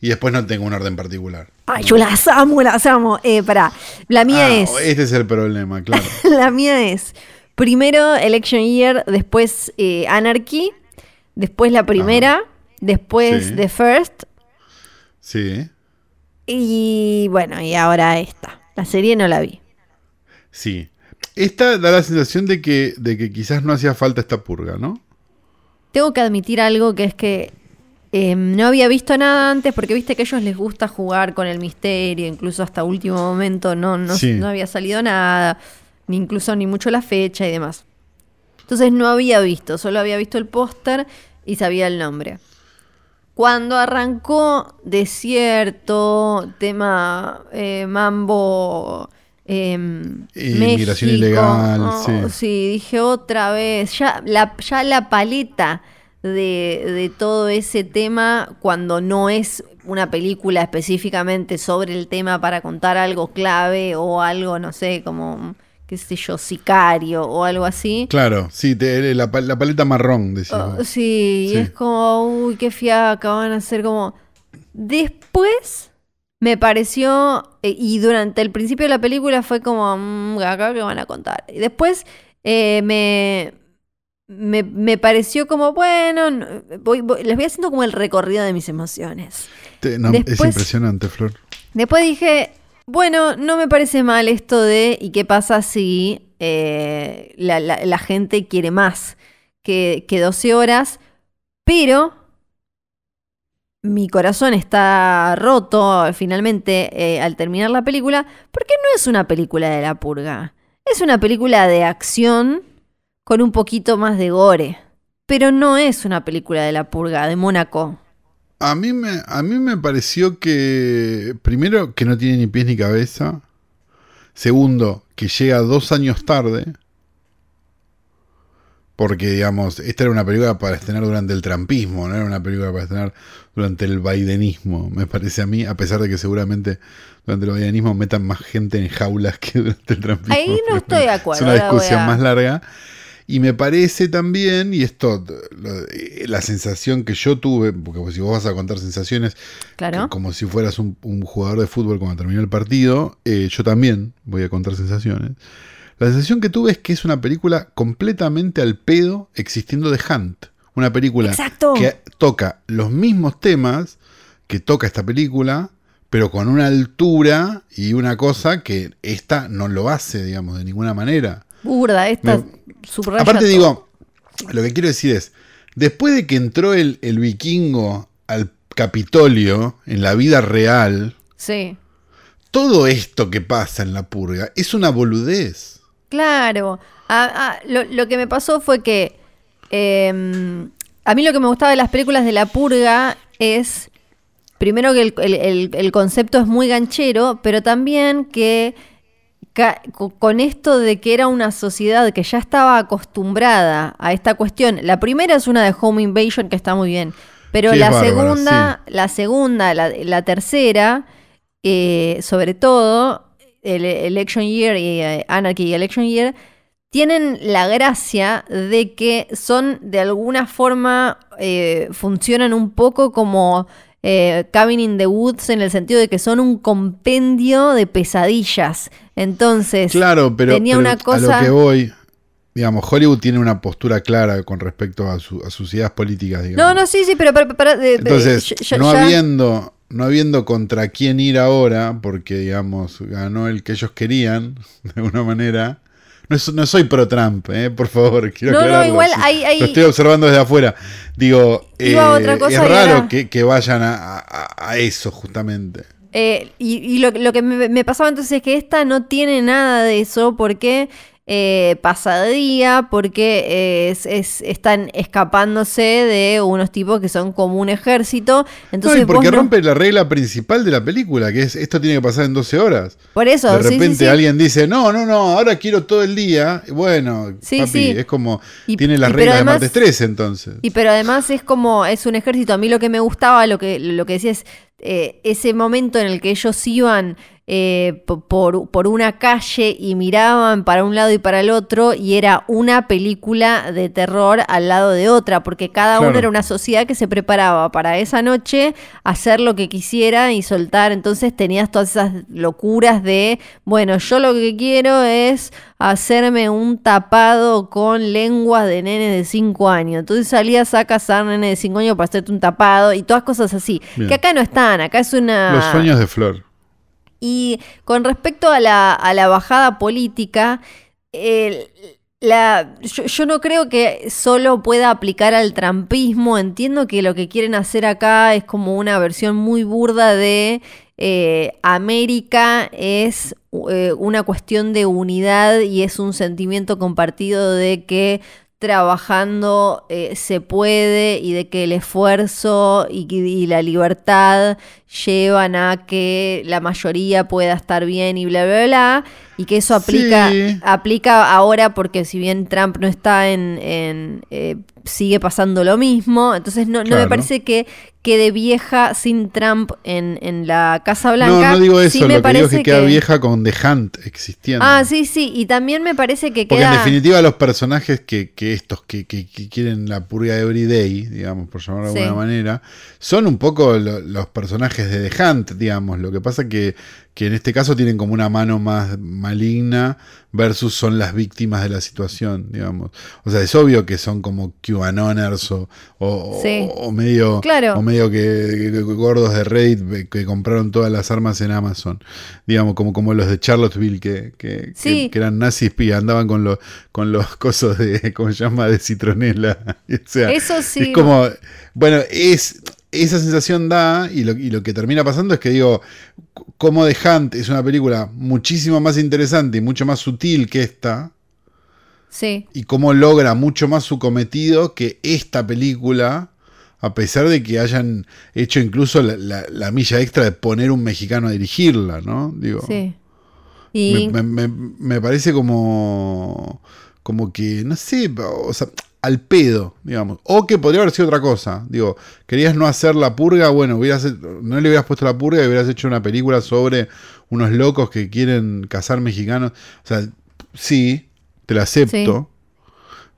y después no tengo un orden particular.
Ay, yo las amo, las amo. Eh, pará. La mía
Ah,
es.
Este es el problema, claro.
La mía es. Primero Election Year, después eh, Anarchy, después la primera, después
Sí.
The First,
Sí,
y bueno, y ahora esta. La serie no la vi.
sí. Esta da la sensación de que, de que quizás no hacía falta esta purga, ¿no?
Tengo que admitir algo que es que eh, no había visto nada antes porque viste que a ellos les gusta jugar con el misterio, incluso hasta último momento no, no,
Sí.
no había salido nada, ni incluso ni mucho la fecha y demás. Entonces no había visto, solo había visto el póster y sabía el nombre. Cuando arrancó Desierto, tema eh, Mambo, em,
Inmigración ilegal,
oh,
sí.
sí, dije otra vez, ya la, ya la paleta de, de todo ese tema, cuando no es una película específicamente sobre el tema para contar algo clave o algo, no sé, como, qué sé yo, sicario o algo así.
Claro, sí, te- la, la paleta marrón,
Oh, sí, y es como, uy, qué fiaca, van a ser como... Después me pareció, eh, y durante el principio de la película fue como, mmm, acá que van a contar. Y después eh, me, me, me pareció como, bueno, no- voy- voy- les voy haciendo como el recorrido de mis emociones.
Te- no, es impresionante, Flor.
Después dije, bueno, no me parece mal esto de, ¿y qué pasa si eh, la, la- gente quiere más que, que 12 horas? Pero mi corazón está roto finalmente eh, al terminar la película, porque no es una película de la purga. Es una película de acción con un poquito más de gore. Pero no es una película de la purga, de Mónaco.
A mí, me, a mí me pareció que, primero, que no tiene ni pies ni cabeza. Segundo, que llega dos años tarde. Porque, digamos, esta era una película para estrenar durante el trampismo, no era una película para estrenar durante el bidenismo, me parece a mí, a pesar de que seguramente durante el bidenismo metan más gente en jaulas que durante el trampismo.
Ahí no estoy de acuerdo,
Es una discusión
a-
más larga. Y me parece también, y esto, lo- eh, la sensación que yo tuve, porque si vos vas a contar sensaciones,
Claro.
como si fueras un, un jugador de fútbol cuando terminó el partido, eh, yo también voy a contar sensaciones. La sensación que tuve es que es una película completamente al pedo existiendo de Hunt. Una película
Exacto.
que toca los mismos temas que toca esta película, pero con una altura y una cosa que esta no lo hace, digamos, de ninguna manera.
Burda, esta
Me-
subraya
Aparte
todo.
digo, lo que quiero decir es, después de que entró el, el vikingo al Capitolio en la vida real,
Sí.
todo esto que pasa en la purga es una boludez.
Claro. Ah, ah, lo, lo que me pasó fue que eh, a mí lo que me gustaba de las películas de La Purga es, primero que el, el- el- el concepto es muy ganchero, pero también que con esto de que era una sociedad que ya estaba acostumbrada a esta cuestión. La primera es una de Home Invasion que está muy bien, pero
Sí,
la segunda, la segunda, la, la tercera, eh, sobre todo el Election Year y eh, Anarchy y Election Year tienen la gracia de que son de alguna forma eh, funcionan un poco como eh, Cabin in the Woods en el sentido de que son un compendio de pesadillas. Entonces,
Claro, pero,
tenía
pero
una
a
cosa.
lo que voy, digamos, Hollywood tiene una postura clara con respecto a, su- a sus ideas políticas, digamos.
No, no, sí, sí, pero de- de-
Entonces,
ya-
no
ya-
habiendo, no habiendo contra quién ir ahora, porque digamos, ganó el que ellos querían, de alguna manera. No, es- no soy pro Trump, eh, por favor, quiero
No, no, igual
sí.
hay- hay-
Lo estoy observando desde afuera. Digo, eh, es raro que, que vayan a, a- a eso, justamente.
Eh, y y lo, lo que me, me pasaba entonces es que esta no tiene nada de eso porque eh, pasadía porque eh, es- es- están escapándose de unos tipos que son como un ejército. Entonces
no, y porque
no-
rompe la regla principal de la película, que es esto tiene que pasar en 12 horas.
Por eso,
de
sí, sí,
repente
sí.
alguien dice, no, no, no, ahora quiero todo el día. Bueno, papi, es como,
Y-
tiene las reglas
además-
de martes 13 entonces.
Y pero además es como, es un ejército. A mí lo que me gustaba, lo que, lo que decía es eh, ese momento en el que ellos iban eh, po- por, por una calle y miraban para un lado y para el otro y era una película de terror al lado de otra, porque cada
Claro.
uno era una sociedad que se preparaba para esa noche hacer lo que quisiera y soltar. Entonces tenías todas esas locuras de, bueno, yo lo que quiero es hacerme un tapado con lenguas de nenes de 5 años. Entonces salías a cazar nenes de 5 años para hacerte un tapado y todas cosas así.
Bien.
Que acá no están, acá es una...
Los sueños de Flor.
Y con respecto a la, bajada política, la, yo, yo no creo que solo pueda aplicar al trampismo. Entiendo que lo que quieren hacer acá es como una versión muy burda de eh, América es eh, una cuestión de unidad y es un sentimiento compartido de que trabajando eh, se puede y de que el esfuerzo y, y la libertad llevan a que la mayoría pueda estar bien y bla, bla, bla. Y que eso aplica,
Sí.
aplica ahora porque si bien Trump no está en... en, eh, sigue pasando lo mismo. Entonces no, no me parece que quede vieja sin Trump en, en la Casa
No,
Blanca.
no digo
Sí
eso,
me
lo que digo es que queda vieja con The Hunt existiendo.
Ah, sí, sí. Y también me parece que
Porque
queda...
en definitiva los personajes que, que estos que, que- quieren la purga de Everyday, digamos, por llamarlo de
Sí.
alguna manera, son un poco lo- los personajes de The Hunt, digamos. Lo que pasa que, que en este caso tienen como una mano más maligna versus son las víctimas de la situación, digamos. O sea, es obvio que son como QAnoners o, o,
Sí.
o medio,
Claro.
o medio que, que- gordos de Reddit que compraron todas las armas en Amazon. Digamos, como, como los de Charlottesville que, que, que-
Sí.
que eran nazis y andaban con los, con los cosos de, ¿cómo se llama? De citronela. o sea,
Eso sí.
es como, bueno, es esa sensación da y lo, y lo que termina pasando es que digo, como The Hunt es una película muchísimo más interesante y mucho más sutil que esta
Sí.
y cómo logra mucho más su cometido que esta película, a pesar de que hayan hecho incluso la, la- la milla extra de poner un mexicano a dirigirla, ¿no? Digo,
Sí. Y
me, me- me- me parece como, como que, no sé, o sea, al pedo, digamos. O que podría haber sido otra cosa. Digo, querías no hacer la purga, bueno, hubieras, no le hubieras puesto la purga y hubieras hecho una película sobre unos locos que quieren cazar mexicanos. O sea, sí, te la acepto.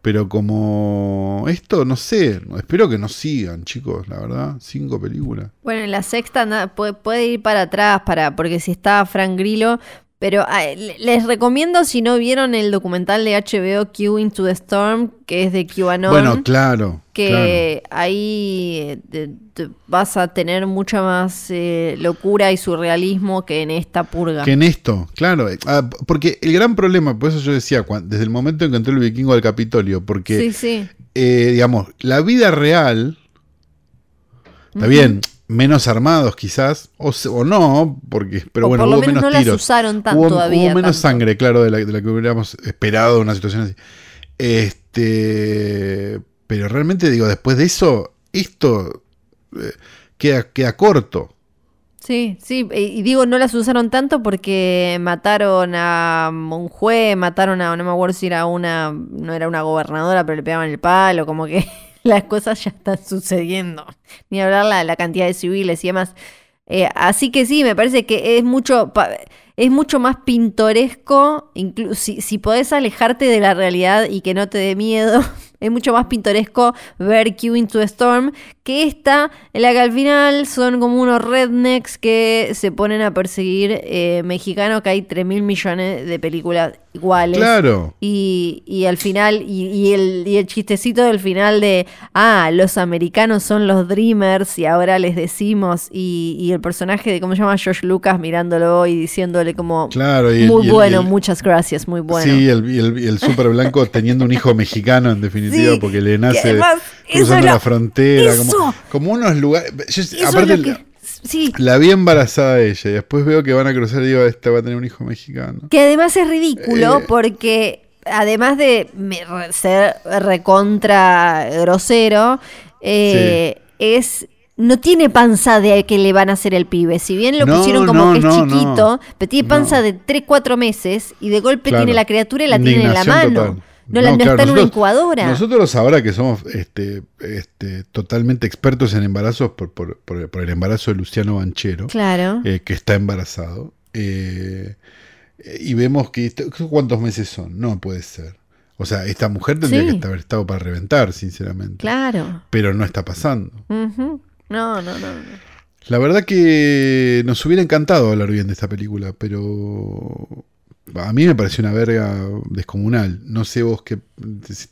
Pero como esto, no sé, espero que no sigan, chicos, la verdad, cinco películas.
bueno, en la sexta puede, puede ir para atrás, para, porque si está Frank Grillo. Pero ah, le- les recomiendo, si no vieron el documental de HBO Q Into the Storm, que es de QAnon.
Bueno, claro.
que ahí eh, te- te vas a tener mucha más eh, locura y surrealismo que en esta purga.
Que en esto, claro. Ah, porque el gran problema, por eso yo decía, cuan- desde el momento en que entró el vikingo al Capitolio, porque,
Sí, sí.
eh, digamos, la vida real, está bien, menos armados quizás, o, o no, porque, pero
O
bueno,
por lo
hubo
menos
menos
no las
tiros.
usaron tan
hubo,
todavía.
hubo menos
tanto.
sangre, claro, de la, de la que hubiéramos esperado en una situación así. Este, pero realmente digo, después de eso, esto eh, queda, queda corto.
Sí, sí, y y digo, no las usaron tanto porque mataron a un juez, mataron a, no me acuerdo si era una, no era una gobernadora, pero le pegaban el palo, como que las cosas ya están sucediendo. Ni hablar la, la cantidad de civiles y demás. Eh, así que sí, me parece que es mucho, es mucho más pintoresco, si, si podés alejarte de la realidad y que no te dé miedo, es mucho más pintoresco ver Q Into the Storm que esta, en la que al final son como unos rednecks que se ponen a perseguir eh, mexicanos, que hay 3 mil millones de películas iguales.
Claro.
Y, y al final, y, y el, y el chistecito del final de, ah, los americanos son los Dreamers y ahora les decimos, y, y el personaje de, ¿cómo se llama? George Lucas mirándolo y diciéndole como,
Claro, y
muy
el-
bueno,
el-
muchas gracias, muy bueno.
Sí, el, y el, el super blanco teniendo un hijo mexicano, en definitiva,
Sí,
porque le nace
además,
cruzando la frontera,
eso.
como, como unos lugares. yo- aparte,
sí,
la vi embarazada ella, y después veo que van a cruzar y digo, esta va a tener un hijo mexicano.
que además es ridículo
Eh.
porque además de ser recontra grosero, eh, es no tiene panza de que le van a hacer el pibe. Si bien lo
No,
pusieron como
no,
que es
no,
chiquito, pero tiene panza de 3, 4 meses y de golpe
Claro.
tiene la criatura y la tiene en la mano.
total.
No, la, no
claro,
está en una
nosotros-
incubadora.
Nosotros ahora que somos este, este, totalmente expertos en embarazos por, por- por- por el embarazo de Luciano Banchero,
Claro.
eh, que está embarazado, eh, y vemos que... ¿Cuántos meses son? No puede ser. O sea, esta mujer tendría
Sí.
que haber estado para reventar, sinceramente.
Claro.
Pero no está pasando.
No, no, no. no.
La verdad que nos hubiera encantado hablar bien de esta película, pero a mí me pareció una verga descomunal. No sé vos qué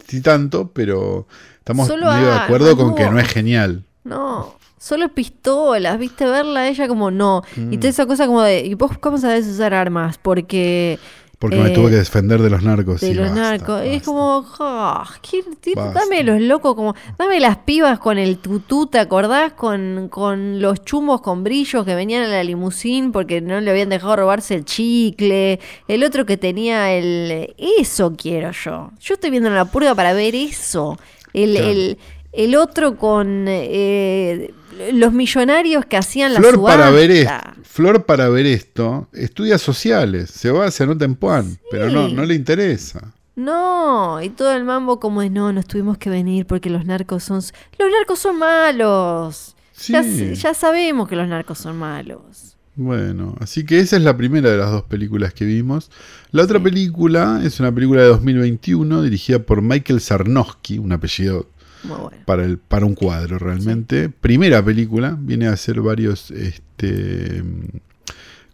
si tanto, pero estamos medio de acuerdo con que
no.
no es genial.
No, solo pistolas, viste, verla a ella como no.
Mm.
Y toda esa cosa como de, ¿y vos cómo sabés usar armas? Porque
Porque me
Eh,
tuve que defender de los narcos.
de los
basta,
narcos, es como, ah, ¿qué- qué-
Basta.
dame los locos, como, dame las pibas con el tutú, ¿te acordás? Con, con los chumos con brillos que venían en la limusín porque no le habían dejado robarse el chicle, el otro que tenía el... Eso quiero yo. Yo estoy viendo la purga para ver eso. El,
Claro.
el, el otro con eh, los millonarios que hacían la
Flor
subasta.
para ver esto, Flor para ver esto, estudia sociales, se va, se anota en Puan, pero no, no le interesa.
No, y todo el mambo como es, no, nos tuvimos que venir porque los narcos son... Los narcos son malos.
Sí.
ya sabemos que los narcos son malos.
Bueno, así que esa es la primera de las dos películas que vimos. La otra película es una película de 2021 dirigida por Michael Sarnowski, un apellido
Muy bueno.
para, el, para un cuadro realmente. Primera película, viene a hacer varios este,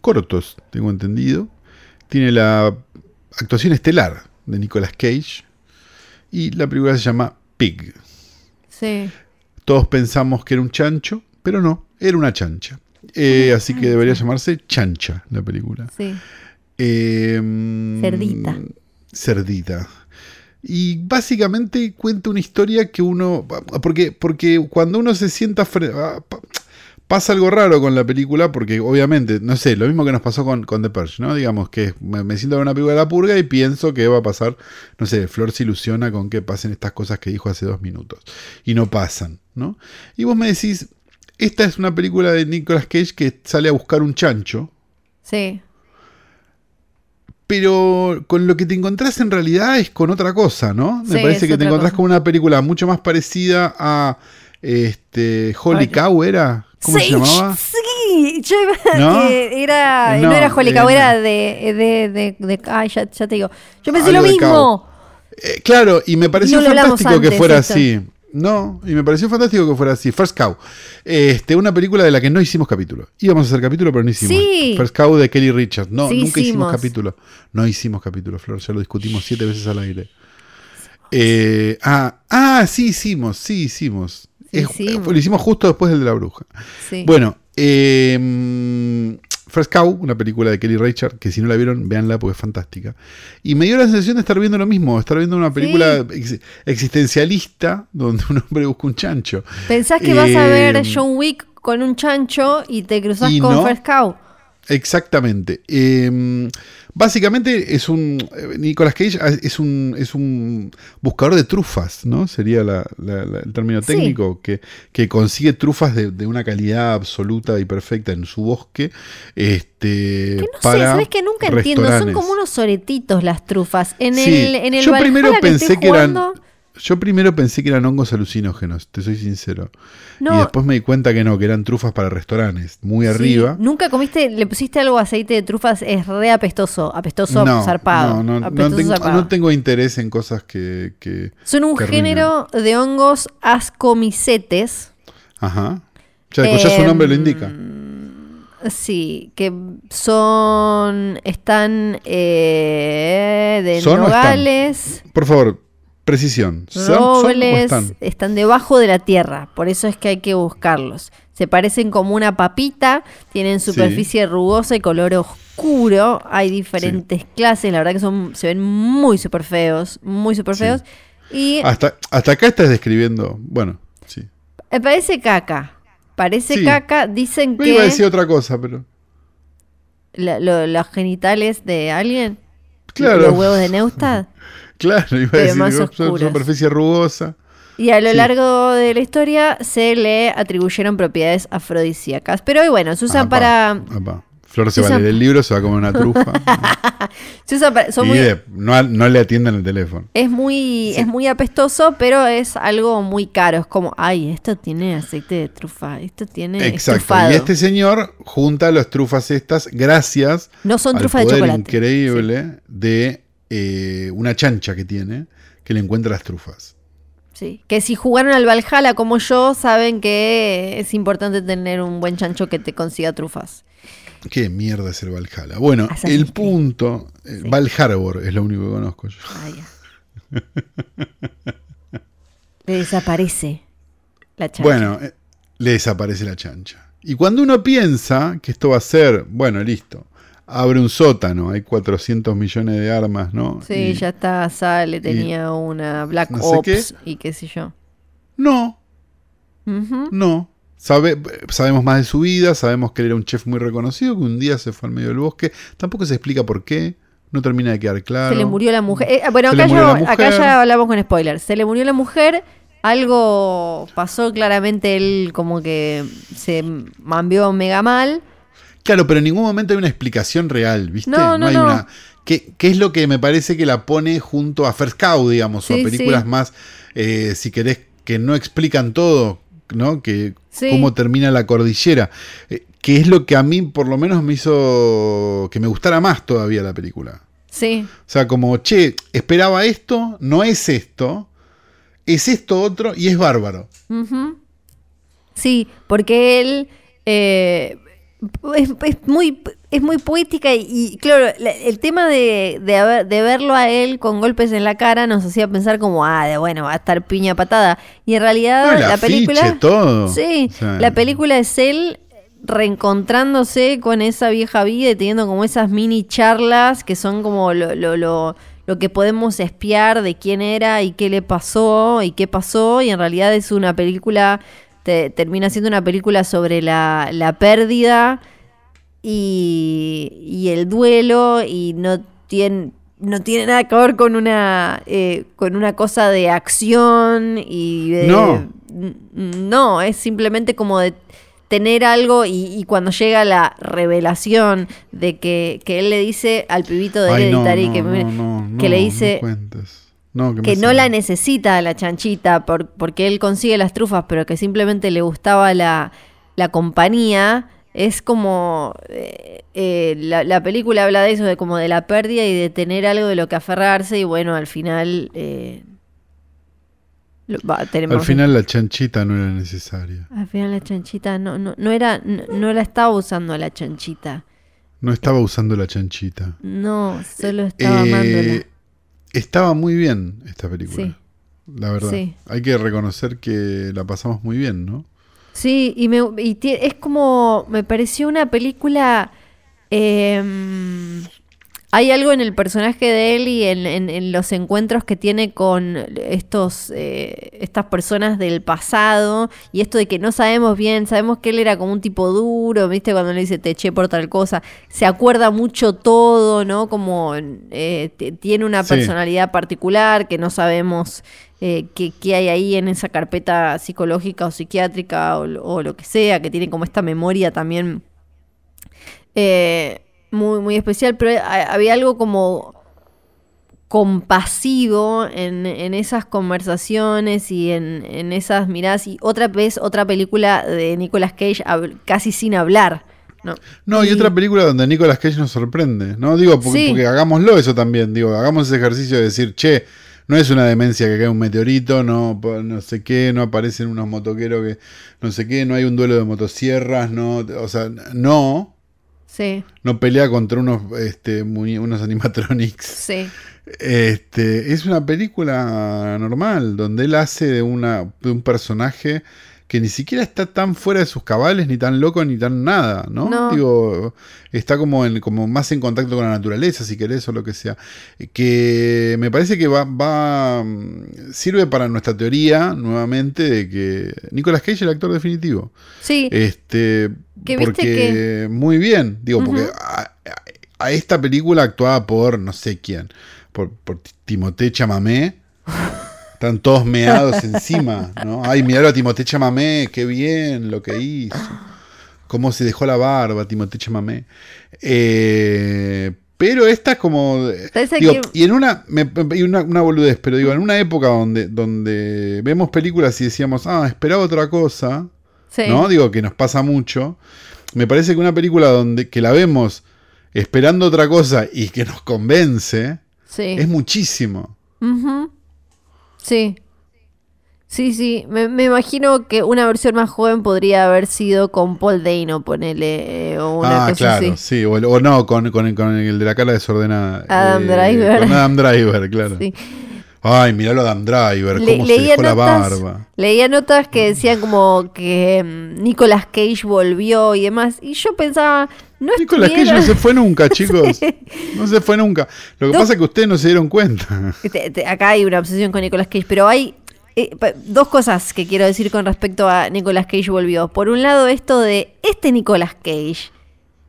cortos, tengo entendido. Tiene la actuación estelar de Nicolas Cage y la película se llama Pig.
Sí.
Todos pensamos que era un chancho, pero no, era una chancha. Eh, así que debería llamarse Chancha la película.
Sí.
Eh,
Cerdita.
Cerdita. Y básicamente cuenta una historia que uno. Porque, porque cuando uno se sienta. ah, pa- Pasa algo raro con la película, porque obviamente, no sé, lo mismo que nos pasó con, con The Purge, ¿no? Digamos que me, me siento en una película de la purga y pienso que va a pasar, no sé, Flor se ilusiona con que pasen estas cosas que dijo hace dos minutos. Y no pasan, ¿no? Y vos me decís, esta es una película de Nicolas Cage que sale a buscar un chancho,
Sí.
Pero con lo que te encontrás en realidad es con otra cosa, ¿no? Me
Sí,
parece que te encontrás
cosa.
con una película mucho más parecida a este Holy Cow, ¿era? ¿Cómo
Sí,
se llamaba?
Sí, yo iba
¿No?
era, no,
No,
era Holly
eh,
Cow, era de, de, de, de- ay, ya, ya te digo. Yo pensé lo mismo.
Eh, claro, y me pareció
No
fantástico que fuera
esto.
así. No, y me pareció fantástico que fuera así. First Cow. Este, una película de la que no hicimos capítulo. Íbamos a hacer capítulo, pero no hicimos.
Sí.
First Cow de Kelly Richards. No,
Sí,
nunca hicimos
hicimos.
capítulo. No hicimos capítulo, Flor. Ya lo discutimos siete veces al aire. Eh, ah, ah, sí hicimos, sí hicimos.
Sí,
Es-
hicimos.
lo hicimos justo después del de la bruja. Bueno, eh, First Cow, una película de Kelly Reichardt, que si no la vieron, véanla porque es fantástica. Y me dio la sensación de estar viendo lo mismo, estar viendo una película ex- existencialista donde un hombre busca un chancho.
Pensás que vas a
Eh,
ver John Wick con un chancho y te cruzás
y
con
no.
First Cow.
Exactamente. Eh, básicamente es un. eh, Nicolas Cage es un, es un buscador de trufas, ¿no? Sería la- la- la- el término
Sí.
técnico, que, que consigue trufas de, de una calidad absoluta y perfecta en su bosque. Este,
Que no sé,
para
¿sabes que nunca entiendo? Son como unos soretitos las trufas. En
Sí,
el, en el
yo
Valhalla
primero pensé que eran.
jugando,
Yo primero pensé que eran hongos alucinógenos, te soy sincero.
No.
Y después me di cuenta que no, que eran trufas para restaurantes, muy
sí,
arriba.
Nunca comiste, le pusiste algo aceite de trufas, es re apestoso, apestoso
no,
zarpado.
no, no, no tengo,
zarpado.
no tengo interés en cosas que, que-
Son un
que arruinan.
género de hongos ascomicetes.
Ajá. Ya, pues ya su nombre lo indica.
Em, Sí, que son. Están eh, de
¿Son están?
nogales,
Por favor, precisión. ¿Son,
robles,
están?
están debajo de la tierra, por eso es que hay que buscarlos. Se parecen como una papita, tienen superficie rugosa y color oscuro. Hay diferentes clases, la verdad que son se ven muy super feos, muy super
Sí.
feos. Y
Hasta, hasta acá estás describiendo. Bueno, sí.
me parece caca. Parece caca, dicen
Yo iba a
que
decir otra cosa, pero.
la- lo- los genitales de alguien,
Claro.
los huevos de Neustad.
Claro, iba a decir,
más
"Oh,
oscuras.
superficie rugosa.
Y a lo
Sí.
largo de la historia se le atribuyeron propiedades afrodisíacas. Pero hoy, bueno, se usan para.
Flor se
se
va a
usan-
leer el libro, se va a comer una trufa.
Se usan para- son
y
muy-
de- no, no le atienden el teléfono.
es muy, es muy apestoso, pero es algo muy caro. Es como, ay, esto tiene aceite de trufa, esto tiene
Exacto.
estufado.
Y este señor junta las trufas estas gracias
No son trufas de chocolate.
increíble de eh, una chancha que tiene que le encuentra las trufas.
Sí. Que si jugaron al Valhalla como yo, saben que es importante tener un buen chancho que te consiga trufas.
¿Qué mierda es el Valhalla? Bueno,
Assassin's
el punto, eh,
Sí.
Val Harbor es lo único que conozco yo.
Ah. Le desaparece la chancha.
Bueno, eh, le desaparece la chancha. Y cuando uno piensa que esto va a ser, bueno, listo, abre un sótano, hay 400 millones de armas, ¿no?
Sí,
Y-
ya está, sale, tenía una Black
no
Ops y qué sé yo.
No, no. Sabe, sabemos más de su vida, sabemos que él era un chef muy reconocido, que un día se fue al medio del bosque. Tampoco se explica por qué, no termina de quedar claro.
Se le murió la mujer. Eh, bueno, acá acá ya hablamos con spoilers. Se le murió la mujer, algo pasó claramente, él como que se mambió mega mal.
Claro, pero en ningún momento hay una explicación real, ¿viste?
No, no,
hay
no.
una. ¿Qué, qué es lo que me parece que la pone junto a First Cow, digamos, o a películas
sí.
más, eh, si querés, que no explican todo, ¿no? Que
Sí.
cómo termina la cordillera. Eh, que es lo que a mí, por lo menos, me hizo que me gustara más todavía la película.
Sí,
O sea, como, che, esperaba esto, no es esto, es esto otro y es bárbaro.
Sí, porque él eh, es, es muy, es muy poética y, y, claro, la- el tema de, de, haber- de verlo a él con golpes en la cara nos hacía pensar como, ah, de bueno, va a estar piña patada. Y en realidad
No,
la
afiche,
película...
todo.
Sí,
O sea,
la película es él reencontrándose con esa vieja vida y teniendo como esas mini charlas que son como lo, lo, lo, lo que podemos espiar de quién era y qué le pasó y qué pasó y en realidad es una película, te- termina siendo una película sobre la, la pérdida y, y el duelo y no tiene no tiene nada que ver con una eh, con una cosa de acción y de
No.
No es simplemente como de tener algo y, y cuando llega la revelación de que, que él le dice al pibito de
Ay, no,
Hereditary
no,
que, me-
no,
que le dice.
No, que,
no la necesita la chanchita por- porque él consigue las trufas, pero que simplemente le gustaba la, la compañía, es como eh, eh, la, la película habla de eso, de como de la pérdida y de tener algo de lo que aferrarse y bueno, al final... eh, lo- va, tenemos-
Al final la chanchita no era necesaria.
Al final la chanchita no, no, no era, no, no la estaba usando la chanchita.
No estaba usando la chanchita.
No, solo estaba amándola.
Estaba muy bien esta película.
Sí.
La verdad.
Sí.
Hay que reconocer que la pasamos muy bien, ¿no?
Sí, y, me, y es como, me pareció una película... em, hay algo en el personaje de él y en, en- en los encuentros que tiene con estos, eh, estas personas del pasado y esto de que no sabemos bien, sabemos que él era como un tipo duro, ¿viste? Cuando le dice te eché por tal cosa, se acuerda mucho todo, ¿no? Como eh, tiene una
Sí.
personalidad particular que no sabemos eh, qué, qué hay ahí en esa carpeta psicológica o psiquiátrica o, lo- o lo que sea, que tiene como esta memoria también eh, muy, muy especial, pero ha- había algo como compasivo en, en esas conversaciones y en, en esas miradas. Y otra vez, otra película de Nicolas Cage casi sin hablar. ¿no?
No, y, otra película donde Nicolas Cage nos sorprende, ¿no? Digo, porque,
Sí.
porque hagámoslo eso también, digo, hagamos ese ejercicio de decir, che, no es una demencia que cae un meteorito, no, no sé qué, no aparecen unos motoqueros que no sé qué, no hay un duelo de motosierras, no, o sea, no,
Sí,
no pelea contra unos, este, unos animatronics.
sí.
Este, es una película normal, donde él hace de, una, de un personaje que ni siquiera está tan fuera de sus cabales, ni tan loco, ni tan nada, ¿no?
No.
Digo, está como, en, como más en contacto con la naturaleza, si querés, o lo que sea. Que me parece que va, va mm, sirve para nuestra teoría, nuevamente, de que Nicolas Cage es el actor definitivo.
Sí,
Este,
Que viste
porque muy bien, digo, porque a esta película actuada por no sé quién, por, por Timothée Chamamé. Están todos meados encima, ¿no? Ay, miralo a Timothée Chamamé, qué bien lo que hizo. Cómo se dejó la barba, Timothée Chamamé. Eh, pero esta es como.
Parece
digo,
que-
y en una, me- y una. una boludez, pero digo, en una época donde, donde vemos películas y decíamos, ah, esperaba otra cosa.
Sí.
¿no? Digo que nos pasa mucho. Me parece que una película donde que la vemos esperando otra cosa y que nos convence
Sí.
es muchísimo.
Ujú. Sí. Sí, sí. Me, me imagino que una versión más joven podría haber sido con Paul Dano, ponele, eh, o una
ah,
cosa
claro,
así.
sí, o, no, con, con el, con el de la cara desordenada.
Adam
Eh,
Driver.
Con Adam Driver, claro.
Sí.
Ay, miralo a Adam Driver,
Le-
cómo se
leía
dejó la
notas,
barba.
leía notas que decían como que mm, Nicolas Cage volvió y demás. Y yo pensaba, no
Nicolas Cage no se fue nunca, chicos. No se fue nunca. Lo que pasa es que ustedes no se dieron cuenta.
Te- te- acá hay una obsesión con Nicolas Cage, pero hay eh, dos cosas que quiero decir con respecto a Nicolas Cage volvió. Por un lado, esto de este Nicolas Cage,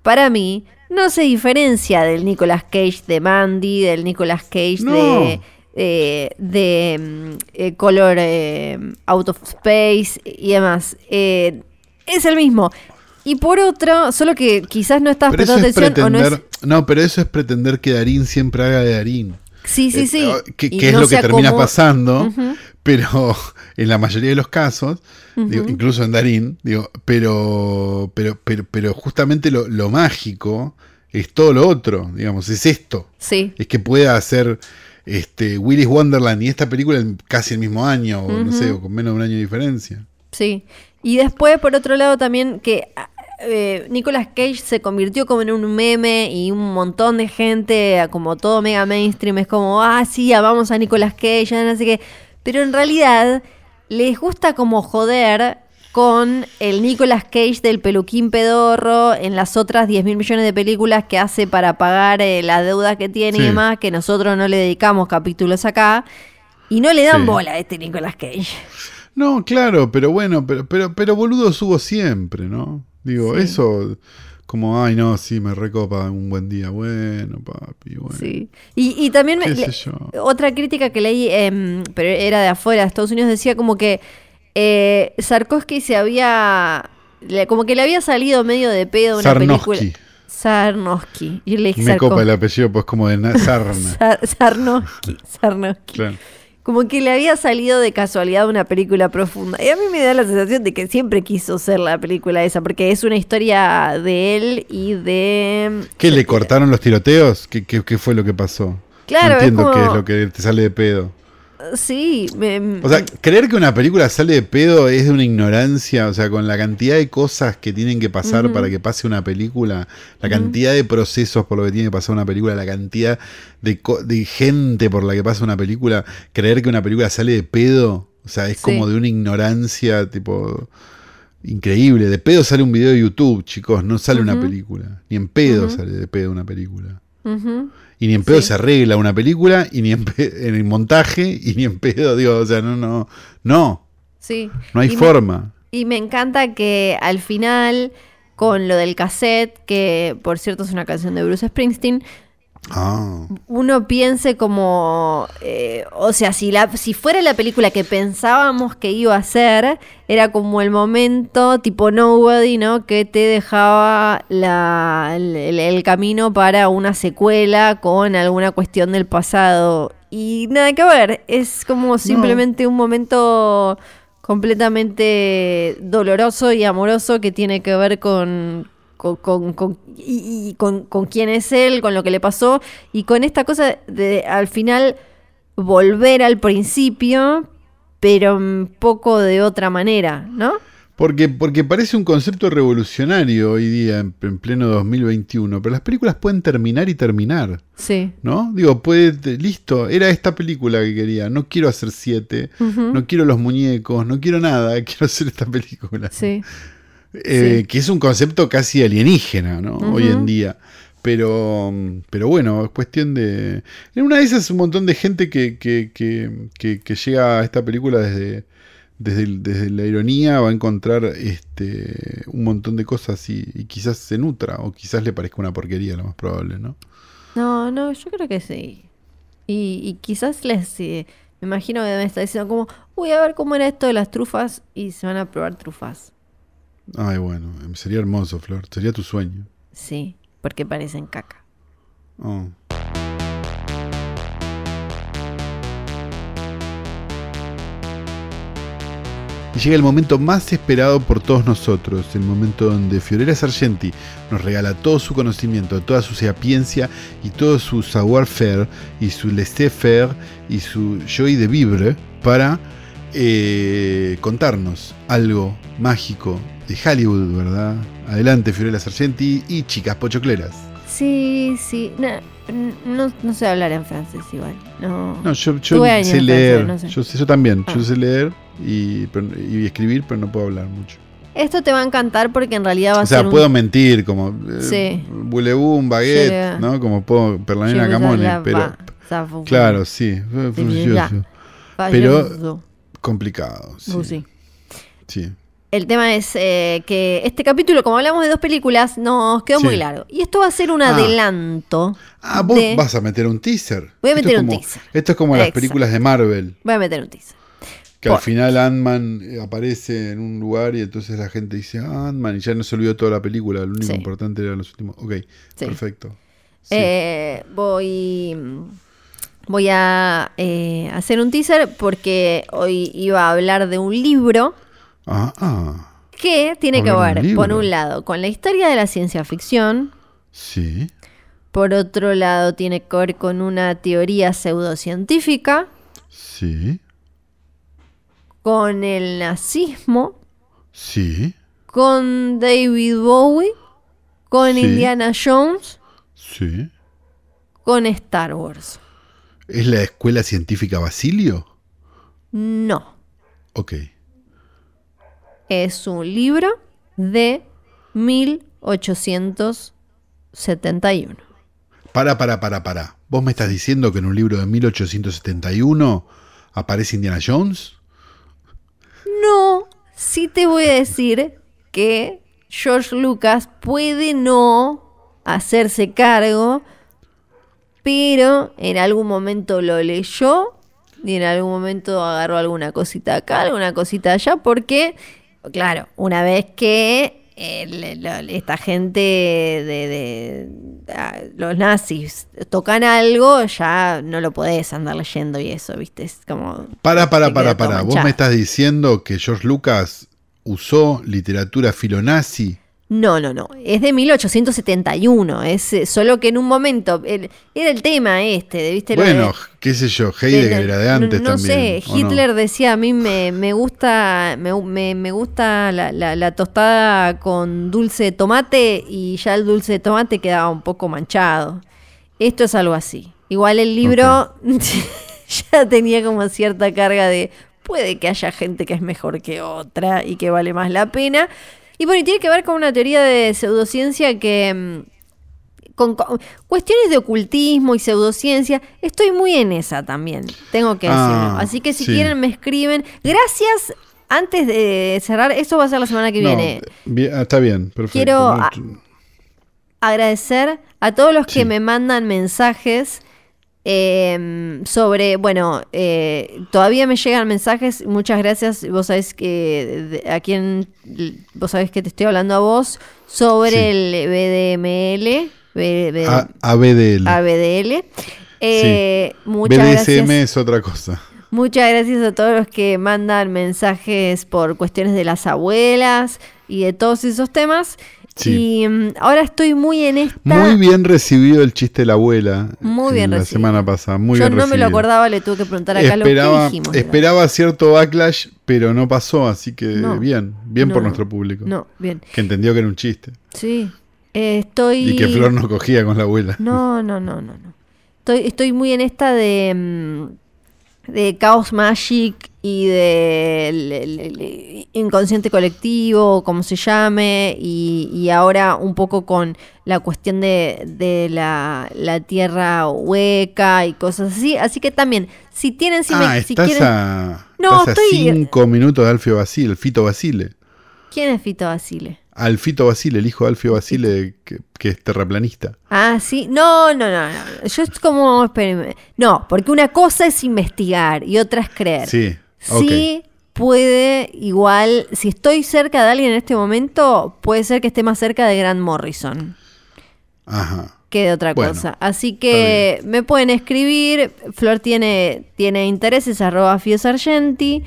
para mí, no se diferencia del Nicolas Cage de Mandy, del Nicolas Cage
No.
de, eh, de mm, eh, Color Out of Space y demás. Es el mismo. Y por otro, solo que quizás no estabas
Pero eso
prestando
es
atención o no es...
No, pero eso es pretender que Darín siempre haga de Darín.
Sí, sí,
Eh,
sí.
Que,
Y
que es
no
lo que termina pasando, pero en la mayoría de los casos, digo, incluso en Darín, digo, pero, pero, pero, pero justamente lo, lo mágico es todo lo otro, digamos, es esto.
Sí.
Es que pueda hacer este, Willis Wonderland y esta película en casi el mismo año, o no sé, o con menos de un año de diferencia.
Sí. Y después, por otro lado, también que eh, Nicolas Cage se convirtió como en un meme y un montón de gente, como todo mega mainstream, es como, ah, sí, amamos a Nicolas Cage, no sé qué. Pero en realidad les gusta como joder con el Nicolas Cage del peluquín pedorro en las otras 10 mil millones de películas que hace para pagar eh, la deuda que tiene y demás, que nosotros no le dedicamos capítulos acá. Y no le dan
Sí.
bola a este Nicolas Cage.
No, claro, pero bueno, pero, pero, pero boludos hubo siempre, ¿no? Digo,
Sí.
eso, como, ay, no, sí, me recopa un buen día. Bueno, papi, bueno.
Sí. Y, y también me- le- otra crítica que leí, em, pero era de afuera, de Estados Unidos, decía como que eh, Sarkovsky se había. le- como que le había salido medio de pedo una película.
Sarnowski.
Sarnowski. Yo le
Me copa el apellido, pues como de na- sarna.
Sar- Sarnowski. Sarnowski.
claro.
Como que le había salido de casualidad una película profunda. Y a mí me da la sensación de que siempre quiso ser la película esa, porque es una historia de él y de.
¿Qué, le cortaron los tiroteos? ¿Qué, qué, qué fue lo que pasó?
Claro,
no
es
entiendo qué es lo que te sale de pedo.
Sí, me-
O sea, creer que una película sale de pedo es de una ignorancia, o sea, con la cantidad de cosas que tienen que pasar para que pase una película, la cantidad de procesos por lo que tiene que pasar una película, la cantidad de, co- de gente por la que pasa una película, creer que una película sale de pedo, o sea, es
Sí.
como de una ignorancia tipo increíble. De pedo sale un video de YouTube, chicos, no sale una película, ni en pedo sale de pedo una película. Y ni en pedo
Sí.
se arregla una película, y ni en, en el montaje, y ni en pedo, digo, o sea, no, no, no,
Sí.
no hay
Y me-
forma.
y me encanta que al final, con lo del cassette, que por cierto es una canción de Bruce Springsteen,
Ah,
uno piense como, eh, o sea, si, la, si fuera la película que pensábamos que iba a ser, era como el momento tipo Nobody, ¿no? Que te dejaba la, el, camino para una secuela con alguna cuestión del pasado. Y nada que ver, es como simplemente un momento completamente doloroso y amoroso que tiene que ver con, con, con- con- y, y con, con quién es él, con lo que le pasó, y con esta cosa de al final volver al principio, pero un poco de otra manera, ¿no?
porque, porque parece un concepto revolucionario hoy día, en, en pleno 2021, pero las películas pueden terminar y terminar,
Sí.
¿no? Digo, puede, listo, era esta película que quería, no quiero hacer siete, no quiero los muñecos, no quiero nada, quiero hacer esta película.
Sí.
Eh,
Sí.
Que es un concepto casi alienígena, ¿no? Hoy en día. Pero, pero bueno, es cuestión de... En una de esas un montón de gente que, que, que, que- que llega a esta película desde, desde, desde la ironía va a encontrar este, un montón de cosas y, y quizás se nutra o quizás le parezca una porquería, lo más probable, ¿no?
No, no, yo creo que sí. Y, y quizás les... eh, me imagino que me está diciendo como, voy a ver cómo era esto de las trufas y se van a probar trufas.
Ay, bueno, sería hermoso, Flor, sería tu sueño.
Sí, porque parecen caca.
Oh. Y llega el momento más esperado por todos nosotros, el momento donde Fiorella Sargenti nos regala todo su conocimiento, toda su sapiencia y todo su savoir-faire y su laissez-faire y su joie de vivre para eh, contarnos algo mágico de Hollywood, ¿verdad? Adelante, Fiorella Sargenti y chicas pochocleras.
Sí, sí. No, no, no sé hablar en francés igual. No.
No, yo, sé leer.
francés, no sé.
yo, sé- yo también.
Ah.
Yo sé leer y, pero- y escribir, pero no puedo hablar mucho.
Esto te va a encantar porque en realidad va
O
a
sea,
ser un-
puedo mentir, como. Eh,
Sí.
Voulez-vous un baguette. ¿no? Como puedo. Perlamena
Je
Camone, pero.
ça vous-
Claro, sí.
Va,
Pero- Complicado. Sí.
sí. El tema es eh, que este capítulo, como hablamos de dos películas, nos quedó
Sí.
muy largo. Y esto va a ser un
Ah.
adelanto.
Ah, vos
de-
vas a meter un teaser.
Voy a meter un
como-
teaser.
Esto es como las películas de Marvel.
Voy a meter un teaser.
Que al final Ant-Man eh, aparece en un lugar y entonces la gente dice "Ah, Ant-Man y ya no se olvidó toda la película. Lo único
Sí.
importante era los últimos. Ok,
Sí.
perfecto.
Eh, voy voy a eh, hacer un teaser porque hoy iba a hablar de un libro
Ah, ah,
que tiene que
un
ver, por un lado, con la historia de la ciencia ficción.
sí,
Por otro lado, tiene que ver con una teoría pseudocientífica,
sí,
con el nazismo,
sí,
con David Bowie, con
Sí.
Indiana Jones,
sí.
con Star Wars.
¿Es la escuela científica Basilio?
No,
Ok.
Es un libro de 1871.
Para, para, para, para. ¿Vos me estás diciendo que en un libro de 1871 aparece Indiana Jones?
No, sí te voy a decir que George Lucas puede no hacerse cargo, pero en algún momento lo leyó y en algún momento agarró alguna cosita acá, alguna cosita allá, porque, claro, una vez que el- lo- esta gente de, de- los nazis tocan algo, ya no lo podés andar leyendo y eso, ¿viste? Es como...
Para, para, para, para. ¿Vos me estás diciendo que George Lucas usó literatura filonazi?
No, no, no. Es de 1871. Es eh, solo que en un momento. el- era el tema este,
Bueno,
de-
qué sé yo,
de-
Heidegger
de-
era de antes
no, no
también.
sé,
¿o no?
Hitler decía, a mí me, me gusta me, me- me gusta la, la- la tostada con dulce de tomate y ya el dulce de tomate quedaba un poco manchado. Esto es algo así. Igual el libro ya tenía como cierta carga de puede que haya gente que es mejor que otra y que vale más la pena. Y bueno, y tiene que ver con una teoría de pseudociencia que... mm, Con, con cuestiones de ocultismo y pseudociencia, estoy muy en esa también, tengo que decirlo.
Ah,
Así que si
sí.
quieren me escriben. Gracias, antes de cerrar, eso va a ser la semana que
No,
viene.
bien, ah, está bien, perfecto.
Quiero a- agradecer a todos los que me mandan mensajes eh, sobre, bueno, eh, todavía me llegan mensajes, muchas gracias, vos sabés que de- a quien, vos sabés que te estoy hablando a vos, sobre
Sí.
el BDML, B- B-
A- ABDL.
ABDL. Eh, Muchas
BDSM
gracias.
es otra cosa.
Muchas gracias a todos los que mandan mensajes por cuestiones de las abuelas y de todos esos temas.
Sí.
Y mm, ahora estoy muy en esta.
Muy bien recibido el chiste de la abuela.
Muy
en
bien
La
recibido.
semana pasada, muy
Yo
bien
no me lo acordaba, le tuve que preguntar acá lo que
Esperaba,
dijimos.
esperaba cierto backlash, pero no pasó, así que
No.
bien, bien
No,
por nuestro público.
No, bien.
Que entendió que era un chiste.
Sí. Eh, estoy.
Y que Flor no cogía con la abuela.
No, no, no, no, no. Estoy, estoy muy en esta de. mm, de Chaos Magic y del el- el inconsciente colectivo, como se llame, y, y ahora un poco con la cuestión de, de la, la tierra hueca y cosas así. Así que también, si tienen, si,
ah,
me- si
estás,
quieren...
a,
No,
estás a
estoy-
cinco minutos de Alfio Basile, el Fito Basile.
¿Quién es Fito Basile?
Alfito Basile, el hijo de Alfio Basile, que, que es terraplanista.
Ah, sí. No, no, no, no. Yo es como... espérenme. No, porque una cosa es investigar y otra es creer.
Sí, ok.
Sí puede igual, si estoy cerca de alguien en este momento, puede ser que esté más cerca de Grant Morrison
Ajá.
que de otra
Bueno,
cosa. Así que me pueden escribir, Flor tiene, tiene intereses, arroba Fio Sargenti,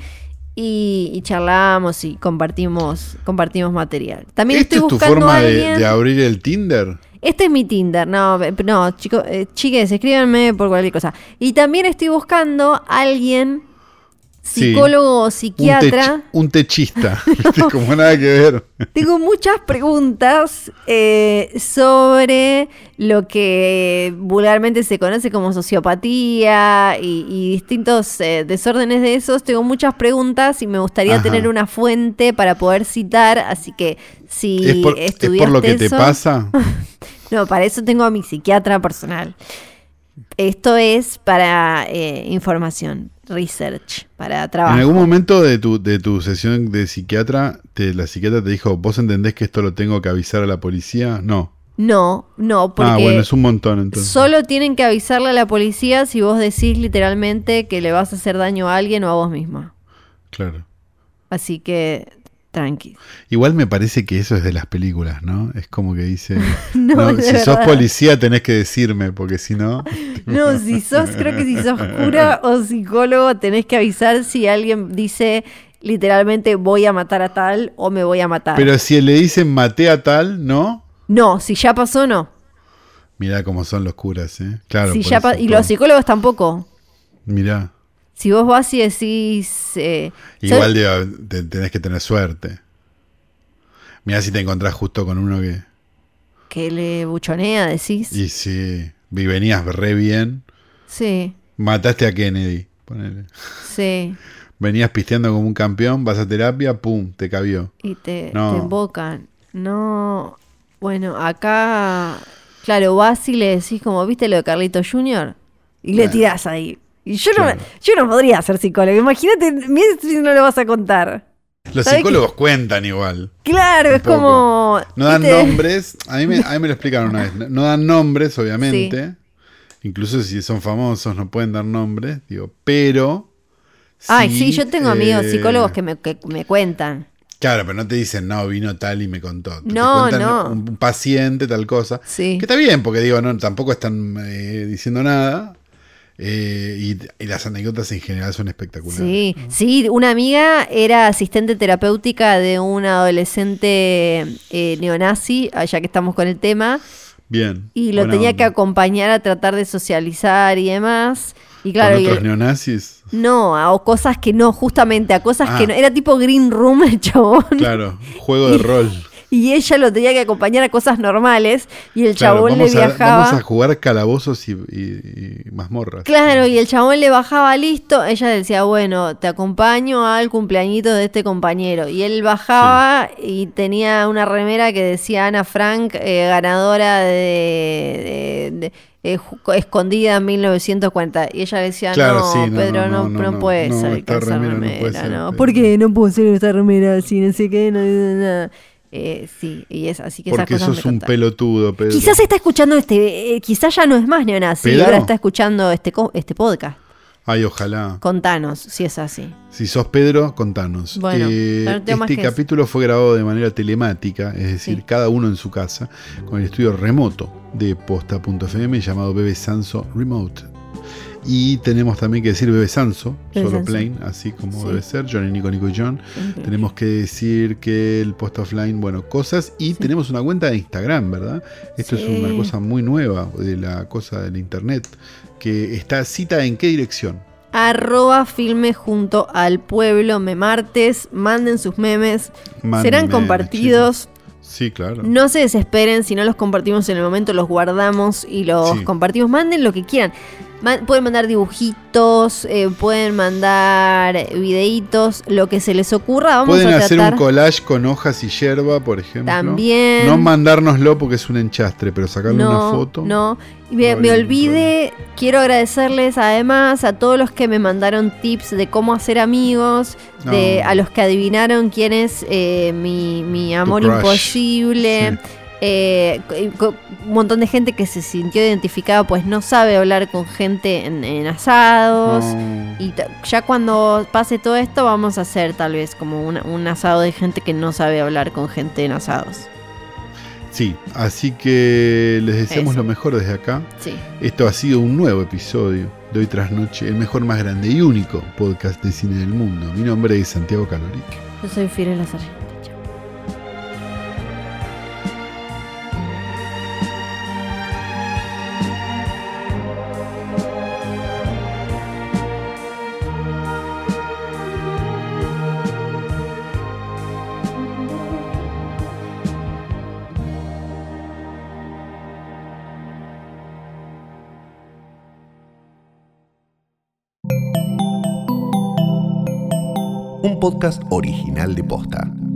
y, y charlamos y compartimos, compartimos material. También
¿Esta
estoy
es tu
buscando
forma de, abrir el Tinder?
Este es mi Tinder, no, no, chicos, eh, chiques, escríbanme por cualquier cosa. Y también estoy buscando a alguien,
Sí.
psicólogo o
Un,
psiquiatra.
tech- un techista, como nada que ver.
Tengo muchas preguntas eh, sobre lo que vulgarmente se conoce como sociopatía y, y distintos eh, desórdenes de esos. Tengo muchas preguntas y me gustaría
Ajá.
tener una fuente para poder citar. Así que si
¿Es, por, es por lo que te
eso-
pasa?
No, para eso tengo a mi psiquiatra personal. Esto es para eh, información, research, para trabajo.
En algún momento de tu, de tu sesión de psiquiatra, te, la psiquiatra te dijo, ¿vos entendés que esto lo tengo que avisar a la policía? No.
No, no, porque
ah, bueno, es un montón entonces.
Solo tienen que avisarle a la policía si vos decís literalmente que le vas a hacer daño a alguien o a vos misma.
Claro.
Así que tranqui.
Igual me parece que eso es de las películas, ¿no? Es como que dice,
No,
no, si sos policía tenés que decirme, porque si no...
No, si sos, creo que si sos cura o psicólogo tenés que avisar si alguien dice literalmente voy a matar a tal o me voy a matar.
Pero si le dicen maté a tal, ¿no?
no, si ya pasó, no.
Mirá cómo son los curas, ¿eh? Claro.
Si
por
ya
eso,
pa- y los psicólogos tampoco.
Mirá.
Si vos vas y decís... eh,
Igual te- tenés que tener suerte. Mirá si te encontrás justo con uno que...
Que le buchonea, decís.
Y si y venías re bien,
Sí,
mataste a Kennedy. ponele.
sí.
Venías pisteando como un campeón, vas a terapia, pum, te cabió.
Y te,
No.
te invocan. No. Bueno, acá. Claro, vas y le decís, como viste lo de Carlito Jr. Y le tirás ahí. Y yo no, yo no podría ser psicólogo. Imagínate, mira si no lo vas a contar.
Los
¿Sabés
psicólogos cuentan igual.
Claro,
Un
es como.
No dan
¿viste?
nombres. A mí, me, a mí me lo explicaron una vez. No, dan nombres, obviamente. Incluso si son famosos no pueden dar nombres. Digo, pero...
Ay, sí, yo tengo amigos
eh,
psicólogos que me, que me cuentan.
Claro, pero no te dicen, no, vino tal y me contó. Te
No,
cuentan
no.
Un, un paciente, tal cosa.
Sí.
Que está bien, porque digo, no, tampoco están eh, diciendo nada. Eh, y, y las anécdotas en general son espectaculares.
Sí, sí, una amiga era asistente terapéutica de un adolescente eh, neonazi, ah, ya que estamos con el tema,
Bien.
y lo tenía
onda.
que acompañar a tratar de socializar y demás. Y
¿Con
claro,
otros neonazis?
no, a o cosas que no, justamente a cosas
Ah.
que no. Era tipo Green Room el chabón.
Claro, juego de rol.
Y ella lo tenía que acompañar a cosas normales y el
Claro,
chabón le
vamos, a,
viajaba.
vamos a jugar calabozos y, y- y mazmorras.
Claro, y el chabón le bajaba listo, ella decía, bueno, te acompaño al cumpleañito de este compañero. Y él bajaba y tenía una remera que decía Ana Frank, eh, ganadora de, de- de- eh, escondida en 1940. Y ella decía,
Claro,
no,
sí, no,
Pedro,
no,
no,
no,
no,
no,
puede con esa
remera no
remera,
puede ser.
¿Por qué no puedo hacer esta remera así? No sé qué, no, no, no. Eh, sí, y es así que
Porque
esas cosas
sos
me
un pelotudo, Pedro.
Quizás está escuchando este, eh, quizás ya no es más neonazi,
¿Pedro?
ahora está escuchando este, este podcast.
Ay, ojalá.
Contanos si es así.
Si sos Pedro, contanos.
Bueno,
Eh,
no
este capítulo fue grabado de manera telemática, es decir,
Sí.
cada uno en su casa, con el estudio remoto de posta.fm llamado Bebe Sanso Remote. Y tenemos también que decir Bebe Sanso,
Bebe
solo
Sanso.
plain, así como
Sí.
debe ser, Johnny, Nico, Nico y John. Tenemos que decir que el post offline, bueno, cosas. Y tenemos una cuenta de Instagram, ¿verdad? Esto
Sí.
es una cosa muy nueva de la cosa del internet. Que está cita en qué dirección.
Arroba filme junto al pueblo me martes. Manden sus memes. Serán
memes,
compartidos.
Sí, claro.
No se desesperen si no los compartimos en el momento, los guardamos y los
Sí.
compartimos. Manden lo que quieran. Pueden mandar dibujitos, eh, pueden mandar videitos, lo que se les ocurra. Vamos
Pueden
a
hacer
tratar.
un collage con hojas y hierba, por ejemplo.
También.
No mandárnoslo porque es un enchastre, pero sacarle
no,
una foto.
No, Y me,
No
me olvide, quiero agradecerles además a todos los que me mandaron tips de cómo hacer amigos, de,
No.
a los que adivinaron quién es eh, mi, mi amor imposible.
Sí.
Eh, un montón de gente que se sintió identificada, pues no sabe hablar con gente en, en asados.
No.
Y ya cuando pase todo esto, vamos a hacer tal vez como una- un asado de gente que no sabe hablar con gente en asados.
Sí, así que les deseamos
Eso.
lo mejor desde acá.
Sí.
Esto ha sido un nuevo episodio de Hoy Tras Noche, el mejor, más grande y único podcast de cine del mundo. Mi nombre es Santiago Caloric.
Yo soy Fiorella Sargento.
Podcast original de Posta.